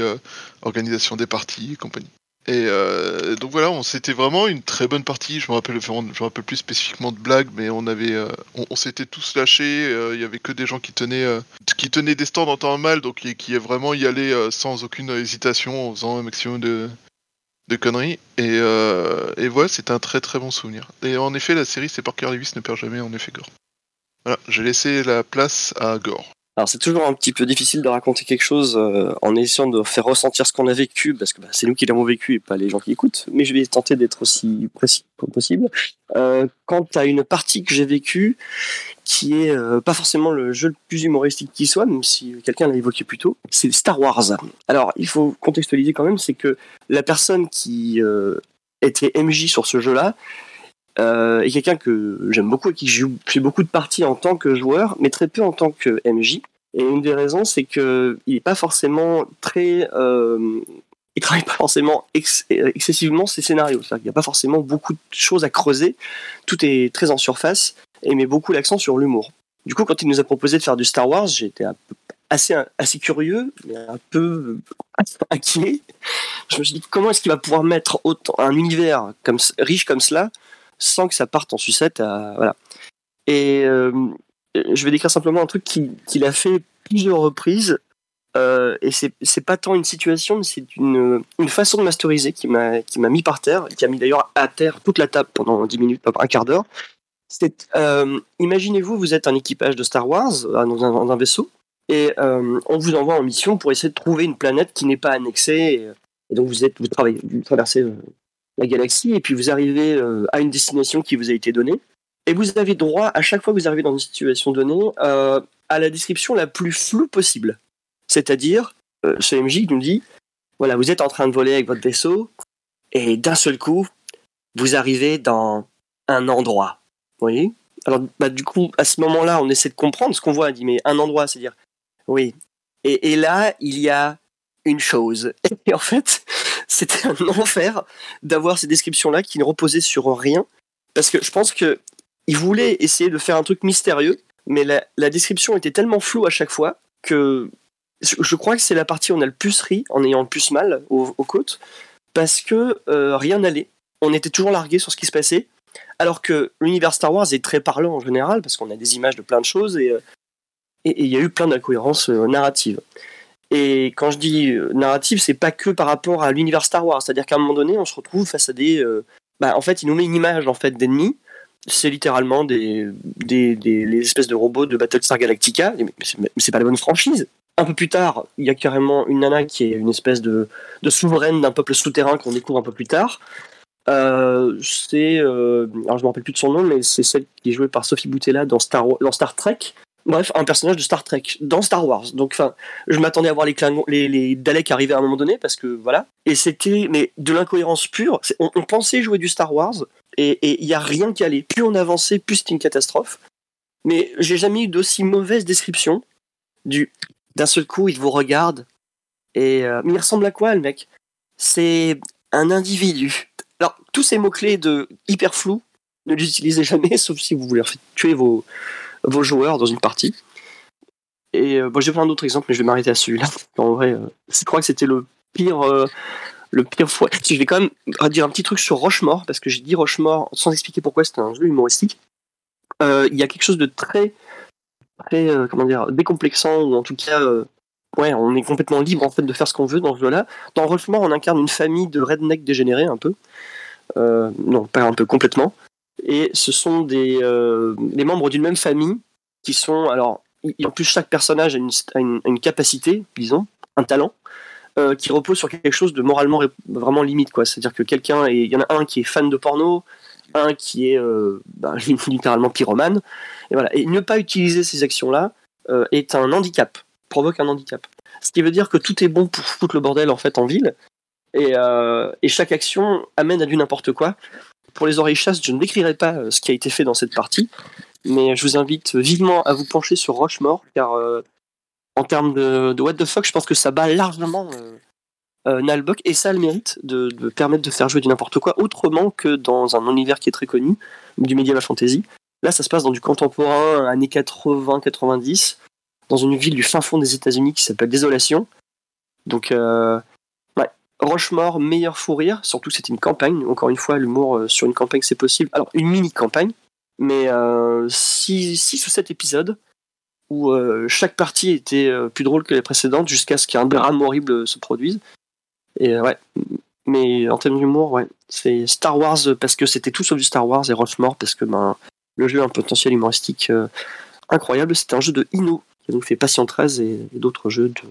organisation des parties et compagnie. Et euh, donc voilà, on c'était vraiment une très bonne partie. Je me rappelle, je me rappelle plus spécifiquement de blagues, mais on avait, euh, on, s'était tous lâchés. euh, Il y avait que des gens qui tenaient, euh, qui tenaient des stands en temps mal, donc qui, qui vraiment y allaient euh, sans aucune hésitation, en faisant un maximum de, de conneries. Et, euh, et voilà, c'était un très très bon souvenir. Et en effet, la série c'est Parker Lewis ne perd jamais en effet Gore. Voilà, j'ai laissé la place à Gore. Alors c'est toujours un petit peu difficile de raconter quelque chose euh, en essayant de faire ressentir ce qu'on a vécu, parce que bah, c'est nous qui l'avons vécu et pas les gens qui écoutent, mais je vais tenter d'être aussi précis comme possible. Euh, quant à une partie que j'ai vécue, qui est euh, pas forcément le jeu le plus humoristique qui soit, même si quelqu'un l'a évoqué plus tôt, c'est Star Wars. Alors il faut contextualiser quand même, c'est que la personne qui était MJ sur ce jeu-là, euh, est quelqu'un que j'aime beaucoup et qui joue beaucoup de parties en tant que joueur, mais très peu en tant que MJ. Et une des raisons, c'est que il est pas forcément très, euh, il travaille pas forcément ex- excessivement ses scénarios. Qu'il n'y a pas forcément beaucoup de choses à creuser. Tout est très en surface et met beaucoup l'accent sur l'humour. Du coup, quand il nous a proposé de faire du Star Wars, j'étais assez, assez curieux, mais un peu inquiet. Je me suis dit comment est-ce qu'il va pouvoir mettre autant un univers riche comme cela sans que ça parte en sucette voilà. Et euh, je vais décrire simplement un truc qu'il a fait plusieurs reprises. Euh, et c'est pas tant une situation, mais c'est une, une façon de masteriser qui m'a mis par terre, qui a mis d'ailleurs à terre toute la table pendant 10 minutes, un quart d'heure. Euh, imaginez-vous, vous êtes un équipage de Star Wars euh, dans un, vaisseau, et euh, on vous envoie en mission pour essayer de trouver une planète qui n'est pas annexée. Et, donc vous êtes, vous travaillez, vous traversez la galaxie, et puis vous arrivez euh, à une destination qui vous a été donnée. Et vous avez droit, à chaque fois que vous arrivez dans une situation donnée, euh, à la description la plus floue possible. C'est-à-dire, euh, ce MJ nous dit, voilà, vous êtes en train de voler avec votre vaisseau, et d'un seul coup, vous arrivez dans un endroit. Vous voyez? Alors, bah, du coup, à ce moment-là, on essaie de comprendre ce qu'on voit. On dit, mais un endroit, c'est-à-dire, oui. Et, et là, il y a une chose. Et en fait, c'était un enfer d'avoir ces descriptions-là qui ne reposaient sur rien. Parce que je pense que il voulait essayer de faire un truc mystérieux, mais la, description était tellement floue à chaque fois que je, crois que c'est la partie où on a le plus ri en ayant le plus mal aux, côtes, parce que euh, rien n'allait. On était toujours largué sur ce qui se passait, alors que l'univers Star Wars est très parlant en général, parce qu'on a des images de plein de choses et euh, il y a eu plein d'incohérences euh, narratives. Et quand je dis euh, narrative, c'est pas que par rapport à l'univers Star Wars, c'est-à-dire qu'à un moment donné, on se retrouve face à des, euh, bah, en fait, il nous met une image en fait d'ennemis. C'est littéralement des, des, des les espèces de robots de Battlestar Galactica, mais c'est pas la bonne franchise. Un peu plus tard, il y a carrément une nana qui est une espèce de, de souveraine d'un peuple souterrain qu'on découvre un peu plus tard. Euh, c'est, euh, alors je me rappelle plus de son nom, mais c'est celle qui est jouée par Sophie Boutella dans Star, dans Star Trek. Bref, un personnage de Star Trek dans Star Wars. Donc, enfin, je m'attendais à voir les, les, Daleks arriver à un moment donné parce que voilà. Et c'était, mais de l'incohérence pure. On, pensait jouer du Star Wars et il y a rien qui allait. Plus on avançait, plus c'était une catastrophe. Mais j'ai jamais eu d'aussi mauvaise description du. D'un seul coup, il vous regarde et euh, mais il ressemble à quoi le mec? C'est un individu. Alors tous ces mots clés de hyper flou, ne les utilisez jamais, sauf si vous voulez tuer vos vos joueurs dans une partie. Et euh, bon, j'ai plein d'autres exemples, mais je vais m'arrêter à celui-là. En vrai, euh, je crois que c'était le pire, euh, le pire fois. Je vais quand même dire un petit truc sur Rochemort, parce que j'ai dit Rochemort sans expliquer pourquoi c'était un jeu humoristique. Il y a quelque chose de très, très, comment dire, décomplexant ou en tout cas, ouais, on est complètement libre en fait de faire ce qu'on veut dans ce jeu-là. Dans Rochemort, on incarne une famille de rednecks dégénérés un peu. Non, pas un peu, complètement. Et ce sont des, euh, des membres d'une même famille qui sont, alors, en plus chaque personnage a une, capacité, disons, un talent, euh, qui repose sur quelque chose de moralement vraiment limite, quoi. C'est-à-dire que quelqu'un, il y en a un qui est fan de porno, un qui est euh, bah, littéralement pyromane, et voilà. Et ne pas utiliser ces actions-là euh, est un handicap, provoque un handicap. Ce qui veut dire que tout est bon pour foutre le bordel en fait en ville, et chaque action amène à du n'importe quoi. Pour les oreilles chasses, je ne décrirai pas euh, ce qui a été fait dans cette partie, mais je vous invite vivement à vous pencher sur Rochemort, car euh, en termes de, what the fuck, je pense que ça bat largement euh, euh, et ça a le mérite de, permettre de faire jouer du n'importe quoi autrement que dans un univers qui est très connu, du medieval fantasy. Là, ça se passe dans du contemporain, années 80-90, dans une ville du fin fond des États-Unis qui s'appelle Désolation. Donc, Rochemort, meilleur fou rire, surtout que c'était une campagne. Encore une fois, l'humour euh, sur une campagne, c'est possible. Alors, une mini-campagne, mais 6 ou 7 épisodes où euh, chaque partie était euh, plus drôle que les précédentes jusqu'à ce qu'un drame horrible se produise. Et euh, ouais, mais en termes d'humour, ouais, c'est Star Wars parce que c'était tout sauf du Star Wars et Rochemort parce que ben, le jeu a un potentiel humoristique euh, incroyable. C'était un jeu de Ino qui a donc fait Patient 13 et, et d'autres jeux de-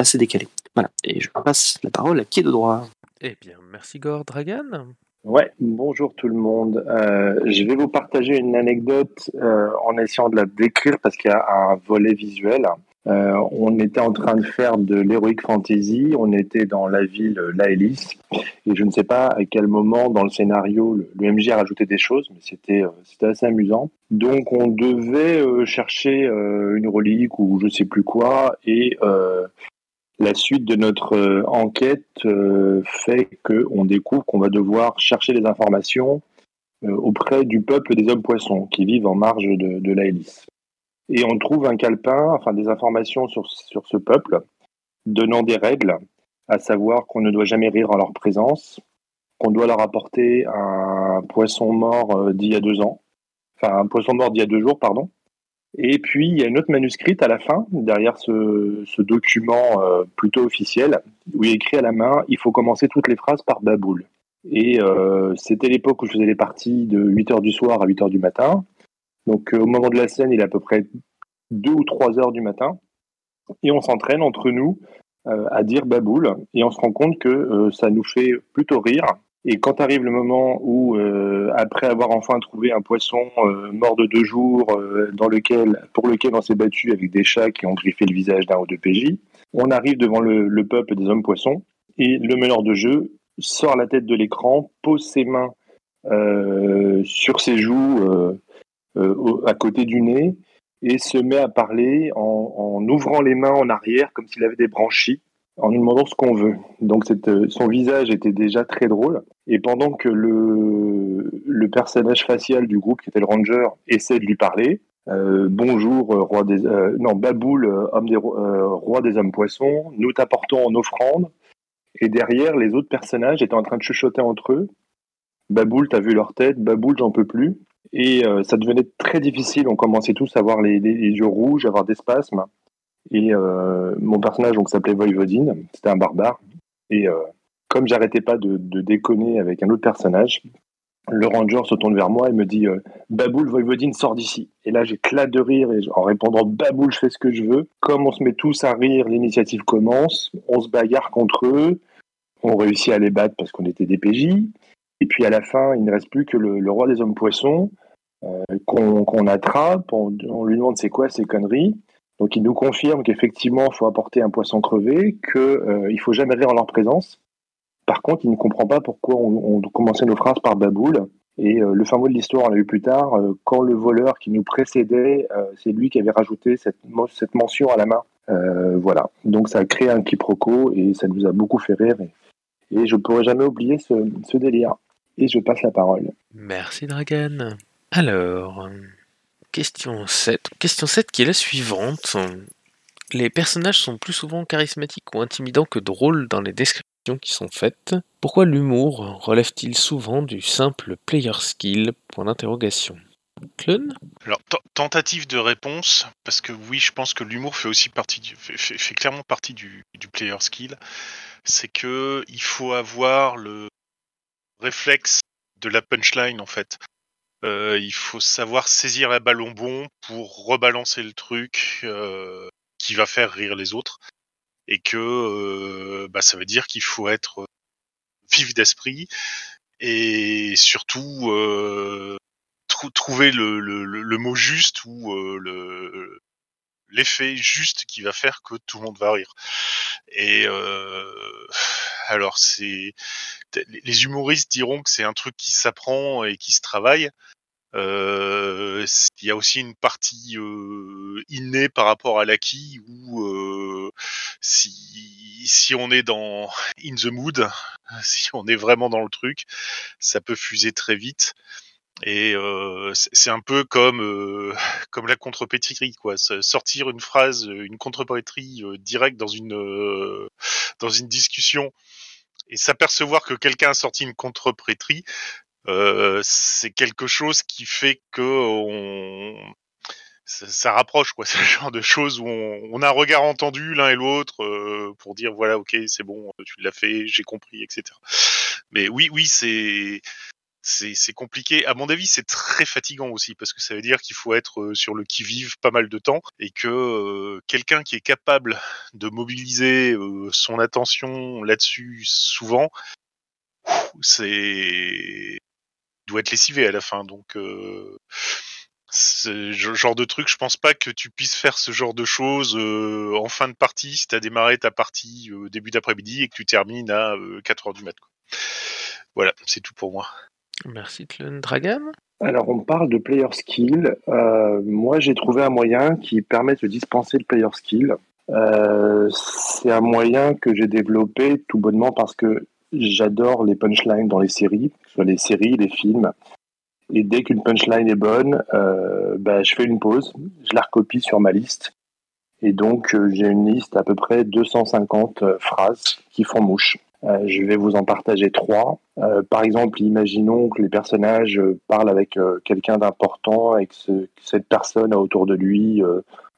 assez décalés. Voilà, et je passe la parole à qui est de droit Eh bien, merci Gore Dragan. Ouais, bonjour tout le monde. Euh, je vais vous partager une anecdote euh, en essayant de la décrire parce qu'il y a un volet visuel. Euh, on était en train de faire de l'heroic fantasy, on était dans la ville Laelis, et je ne sais pas à quel moment dans le scénario le, le MJ a rajouté des choses, mais c'était euh, c'était assez amusant. Donc on devait euh, chercher euh, une relique ou je sais plus quoi, et euh, la suite de notre euh, enquête euh, fait qu'on découvre qu'on va devoir chercher des informations euh, auprès du peuple des hommes poissons qui vivent en marge de, la hélice. Et on trouve un calepin, enfin des informations sur, sur ce peuple, donnant des règles, à savoir qu'on ne doit jamais rire en leur présence, qu'on doit leur apporter un poisson mort d'il y a deux ans, enfin un poisson mort d'il y a deux jours, pardon, Et puis, il y a une autre manuscrite à la fin, derrière ce, document euh, plutôt officiel, où il est écrit à la main il faut commencer toutes les phrases par Baboul. Et euh, c'était l'époque où je faisais les parties de 8h du soir à 8h du matin. Donc, euh, au moment de la scène, il est à peu près 2 ou 3 heures du matin. Et on s'entraîne entre nous à dire Baboul. Et on se rend compte que ça nous fait plutôt rire. Et quand arrive le moment où, euh, après avoir enfin trouvé un poisson euh, mort de deux jours, euh, pour lequel on s'est battu avec des chats qui ont griffé le visage d'un ou deux PJ, on arrive devant le, le peuple des hommes poissons et le meneur de jeu sort la tête de l'écran, pose ses mains sur ses joues à côté du nez et se met à parler en ouvrant les mains en arrière comme s'il avait des branchies en nous demandant ce qu'on veut. Donc euh, son visage était déjà très drôle. Et pendant que le, le personnage facial du groupe, qui était le ranger, essaie de lui parler, euh, bonjour, euh, roi des, non, Baboul, homme des, ro- roi des hommes poissons, nous t'apportons en offrande. Et derrière, les autres personnages étaient en train de chuchoter entre eux. Baboul, t'as vu leur tête, Baboul, j'en peux plus. Et ça devenait très difficile. On commençait tous à avoir les yeux rouges, à avoir des spasmes. Et euh, mon personnage donc s'appelait Voivodine, c'était un barbare. Et euh, comme j'arrêtais pas de, déconner avec un autre personnage, le ranger se tourne vers moi et me dit euh, Baboul, Voivodine, sort d'ici. Et là, j'éclate de rire et en répondant Baboul, je fais ce que je veux. Comme on se met tous à rire, l'initiative commence. On se bagarre contre eux. On réussit à les battre parce qu'on était des PJ. Et puis à la fin, il ne reste plus que le, roi des hommes poissons euh, qu'on qu'on attrape. On, on lui demande c'est quoi ces conneries? Donc il nous confirme qu'effectivement, il faut apporter un poisson crevé, qu'il euh, il faut jamais rire en leur présence. Par contre, il ne comprend pas pourquoi on, commençait nos phrases par Baboul. Et euh, le fin mot de l'histoire, on l'a eu plus tard, euh, quand le voleur qui nous précédait, c'est lui qui avait rajouté cette, mention à la main. Voilà. Donc ça a créé un quiproquo et ça nous a beaucoup fait rire. Et, je ne pourrai jamais oublier ce, ce délire. Et je passe la parole. Merci Dragan. Alors, question 7. Question 7 qui est la suivante. Les personnages sont plus souvent charismatiques ou intimidants que drôles dans les descriptions qui sont faites. Pourquoi l'humour relève-t-il souvent du simple player skill? Point d'interrogation. Clone? Alors, te- tentative de réponse, parce que oui, je pense que l'humour fait aussi partie du, clairement partie du, du player skill. C'est que il faut avoir le réflexe de la punchline en fait. Euh, il faut savoir saisir la ballon bon pour rebalancer le truc euh, qui va faire rire les autres. Et que euh, bah, ça veut dire qu'il faut être vif d'esprit et surtout euh, trou- trouver le, mot juste ou euh, le l'effet juste qui va faire que tout le monde va rire. Et euh, alors c'est les humoristes diront que c'est un truc qui s'apprend et qui se travaille. Euh, il y a aussi une partie euh, innée par rapport à l'acquis où euh, si, si on est dans in the mood, si on est vraiment dans le truc, ça peut fuser très vite. Et euh, c'est un peu comme euh, comme la contrepétrie quoi. Sortir une phrase, une contrepétrie euh, directe dans une euh, dans une discussion et s'apercevoir que quelqu'un a sorti une contrepétrie, euh, c'est quelque chose qui fait que on ça, ça rapproche quoi. Le genre de choses où on, on a un regard entendu l'un et l'autre euh, pour dire voilà ok c'est bon tu l'as fait j'ai compris etc. Mais oui oui c'est c'est compliqué. À mon avis, c'est très fatigant aussi parce que ça veut dire qu'il faut être euh, sur le qui-vive pas mal de temps et que euh, quelqu'un qui est capable de mobiliser euh, son attention là-dessus souvent, c'est doit être lessivé à la fin. Donc euh, ce genre de truc, je pense pas que tu puisses faire ce genre de choses euh, en fin de partie si t'as démarré ta partie euh, début d'après-midi et que tu termines à euh, 4 heures du mat. quoi. Voilà, c'est tout pour moi. Merci Clone. Dragan? Alors, on parle de player skill. Euh, moi, j'ai trouvé un moyen qui permet de dispenser le player skill. Euh, c'est un moyen que j'ai développé tout bonnement parce que j'adore les punchlines dans les séries, que ce soit les séries, les films. Et dès qu'une punchline est bonne, euh, bah, je fais une pause, je la recopie sur ma liste. Et donc, j'ai une liste à peu près 250 euh, phrases qui font mouche. Euh, je vais vous en partager trois. Euh, par exemple, imaginons que les personnages euh, parlent avec quelqu'un d'important et que, ce- que cette personne a autour de lui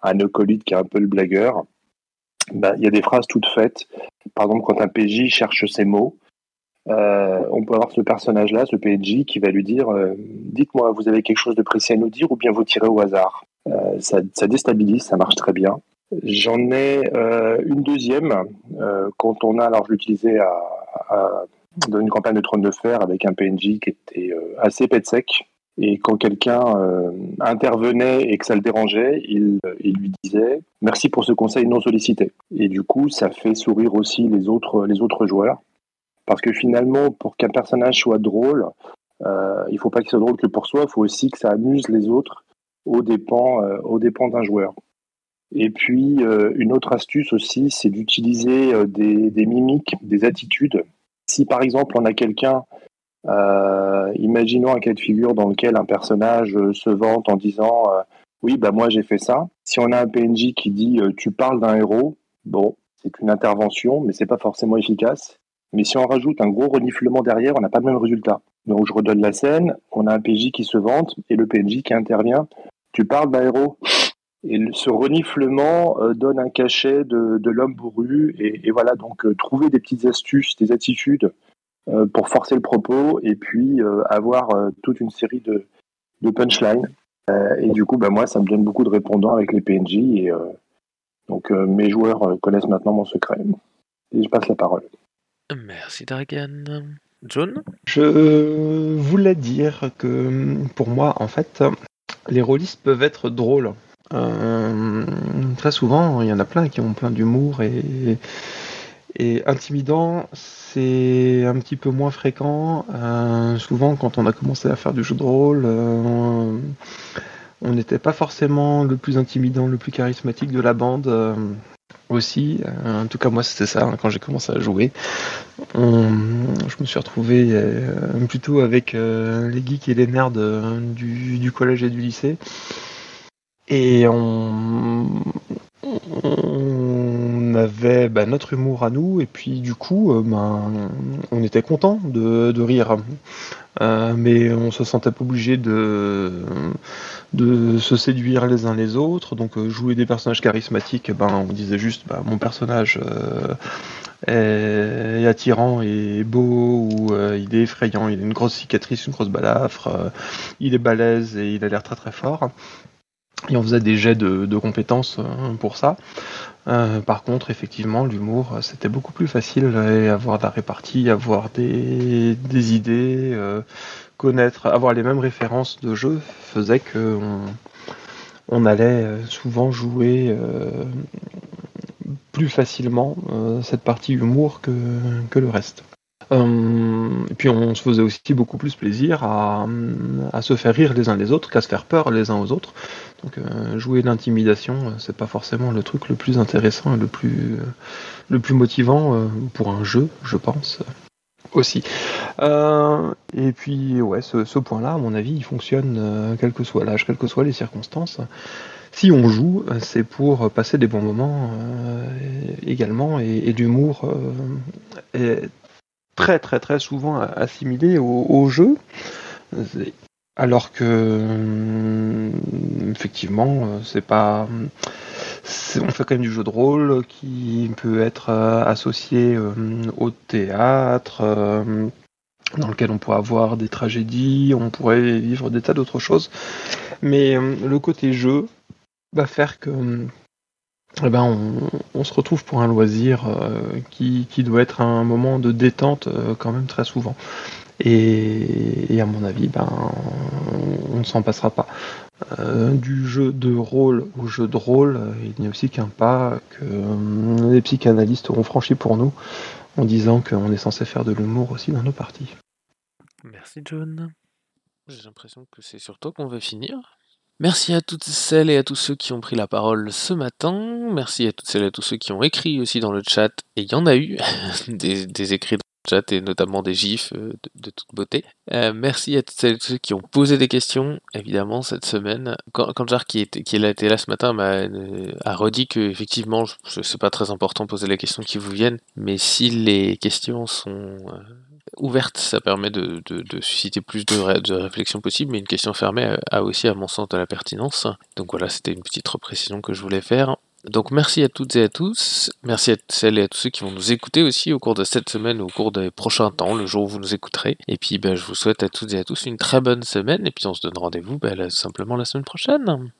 un acolyte qui est un peu le blagueur. Ben, Il y a des phrases toutes faites. Par exemple, quand un PJ cherche ses mots, on peut avoir ce personnage-là, ce PNJ, qui va lui dire Dites-moi, vous avez quelque chose de précis à nous dire ou bien vous tirez au hasard ça déstabilise, ça marche très bien. J'en ai euh, une deuxième quand on a, alors je l'utilisais à, dans une campagne de Trône de Fer avec un PNJ qui était euh, assez pet sec. Et quand quelqu'un euh, intervenait et que ça le dérangeait, il, lui disait merci pour ce conseil non sollicité. Et du coup, ça fait sourire aussi les autres, les autres joueurs. Parce que finalement, pour qu'un personnage soit drôle, il faut pas qu'il soit drôle que pour soi, il faut aussi que ça amuse les autres aux dépens, aux dépens d'un joueur. Et puis, euh, une autre astuce aussi, c'est d'utiliser euh, des, mimiques, des attitudes. Si par exemple, on a quelqu'un, euh, imaginons un cas de figure dans lequel un personnage se vante en disant Oui, bah moi j'ai fait ça. Si on a un PNJ qui dit Tu parles d'un héros, bon, c'est une intervention, mais c'est pas forcément efficace. Mais si on rajoute un gros reniflement derrière, on n'a pas le même résultat. Donc je redonne la scène, on a un PJ qui se vante et le PNJ qui intervient. Tu parles d'un héros et ce reniflement euh, donne un cachet de, de l'homme bourru. Et, et voilà, donc euh, trouver des petites astuces, des attitudes euh, pour forcer le propos et puis avoir toute une série de, de punchlines. Et du coup, bah, moi, ça me donne beaucoup de répondants avec les PNJ. Et donc mes joueurs connaissent maintenant mon secret. Et je passe la parole. Merci Dragan. John? Je voulais dire que pour moi, en fait, les rôlistes peuvent être drôles. Euh, très souvent, il y en a plein qui ont plein d'humour et, intimidant. C'est un petit peu moins fréquent. Euh, souvent, quand on a commencé à faire du jeu de rôle, euh, on n'était pas forcément le plus intimidant, le plus charismatique de la bande. aussi, en tout cas moi c'était ça hein, quand j'ai commencé à jouer. Je me suis retrouvé plutôt avec les geeks et les nerds du collège et du lycée. Et on, avait bah, notre humour à nous, et puis du coup, ben, on était content de, rire. Euh, mais on se sentait pas obligé de, de se séduire les uns les autres. Donc euh, jouer des personnages charismatiques, ben, on disait juste bah, mon personnage est attirant et beau, ou il est effrayant, il a une grosse cicatrice, une grosse balafre, il est balèze et il a l'air très très fort. Et on faisait des jets de, de compétences euh, pour ça. Euh, par contre, effectivement, l'humour, euh, c'était beaucoup plus facile et avoir de la répartie, avoir des, idées, connaître, avoir les mêmes références de jeu faisait que on, allait souvent jouer plus facilement cette partie humour que le reste. Euh, et puis on se faisait aussi beaucoup plus plaisir à, se faire rire les uns les autres qu'à se faire peur les uns aux autres. Donc euh, jouer l'intimidation, euh, c'est pas forcément le truc le plus intéressant et le plus, le plus motivant pour un jeu, je pense. Aussi. Et puis, ouais, ce, point-là, à mon avis, il fonctionne quel que soit l'âge, quelles que soient les circonstances. Si on joue, c'est pour passer des bons moments également, et, et l'humour est très très très souvent assimilé au, au jeu. Alors que hum, effectivement, euh, c'est pas. On fait quand même du jeu de rôle qui peut être euh, associé euh, au théâtre, euh, dans lequel on pourrait avoir des tragédies, on pourrait vivre des tas d'autres choses. Mais le côté jeu va faire que hum, eh ben, on, on se retrouve pour un loisir euh, qui, qui doit être un moment de détente euh, quand même très souvent. Et, et à mon avis, ben, on, ne s'en passera pas. Euh, du jeu de rôle au jeu de rôle, il n'y a aussi qu'un pas que euh, les psychanalystes auront franchi pour nous en disant qu'on est censé faire de l'humour aussi dans nos parties. Merci John. J'ai l'impression que c'est sur toi qu'on va finir. Merci à toutes celles et à tous ceux qui ont pris la parole ce matin. Merci à toutes celles et à tous ceux qui ont écrit aussi dans le chat. Et il y en a eu des, écrits chat et notamment des gifs euh, de, toute beauté. Euh, merci à toutes celles et ceux qui ont posé des questions, évidemment, cette semaine. Quand, qui, était, là ce matin, m'a euh, a redit que effectivement, c'est pas très important de poser les questions qui vous viennent, mais si les questions sont ouvertes, ça permet de, susciter plus de, ré- de réflexion possible, mais une question fermée a, a aussi, à mon sens, de la pertinence. Donc voilà, c'était une petite précision que je voulais faire. Donc merci à toutes et à tous. Merci à celles et à tous ceux qui vont nous écouter aussi au cours de cette semaine, au cours des prochains temps, le jour où vous nous écouterez. Et puis ben, je vous souhaite à toutes et à tous une très bonne semaine. Et puis on se donne rendez-vous ben, simplement la semaine prochaine.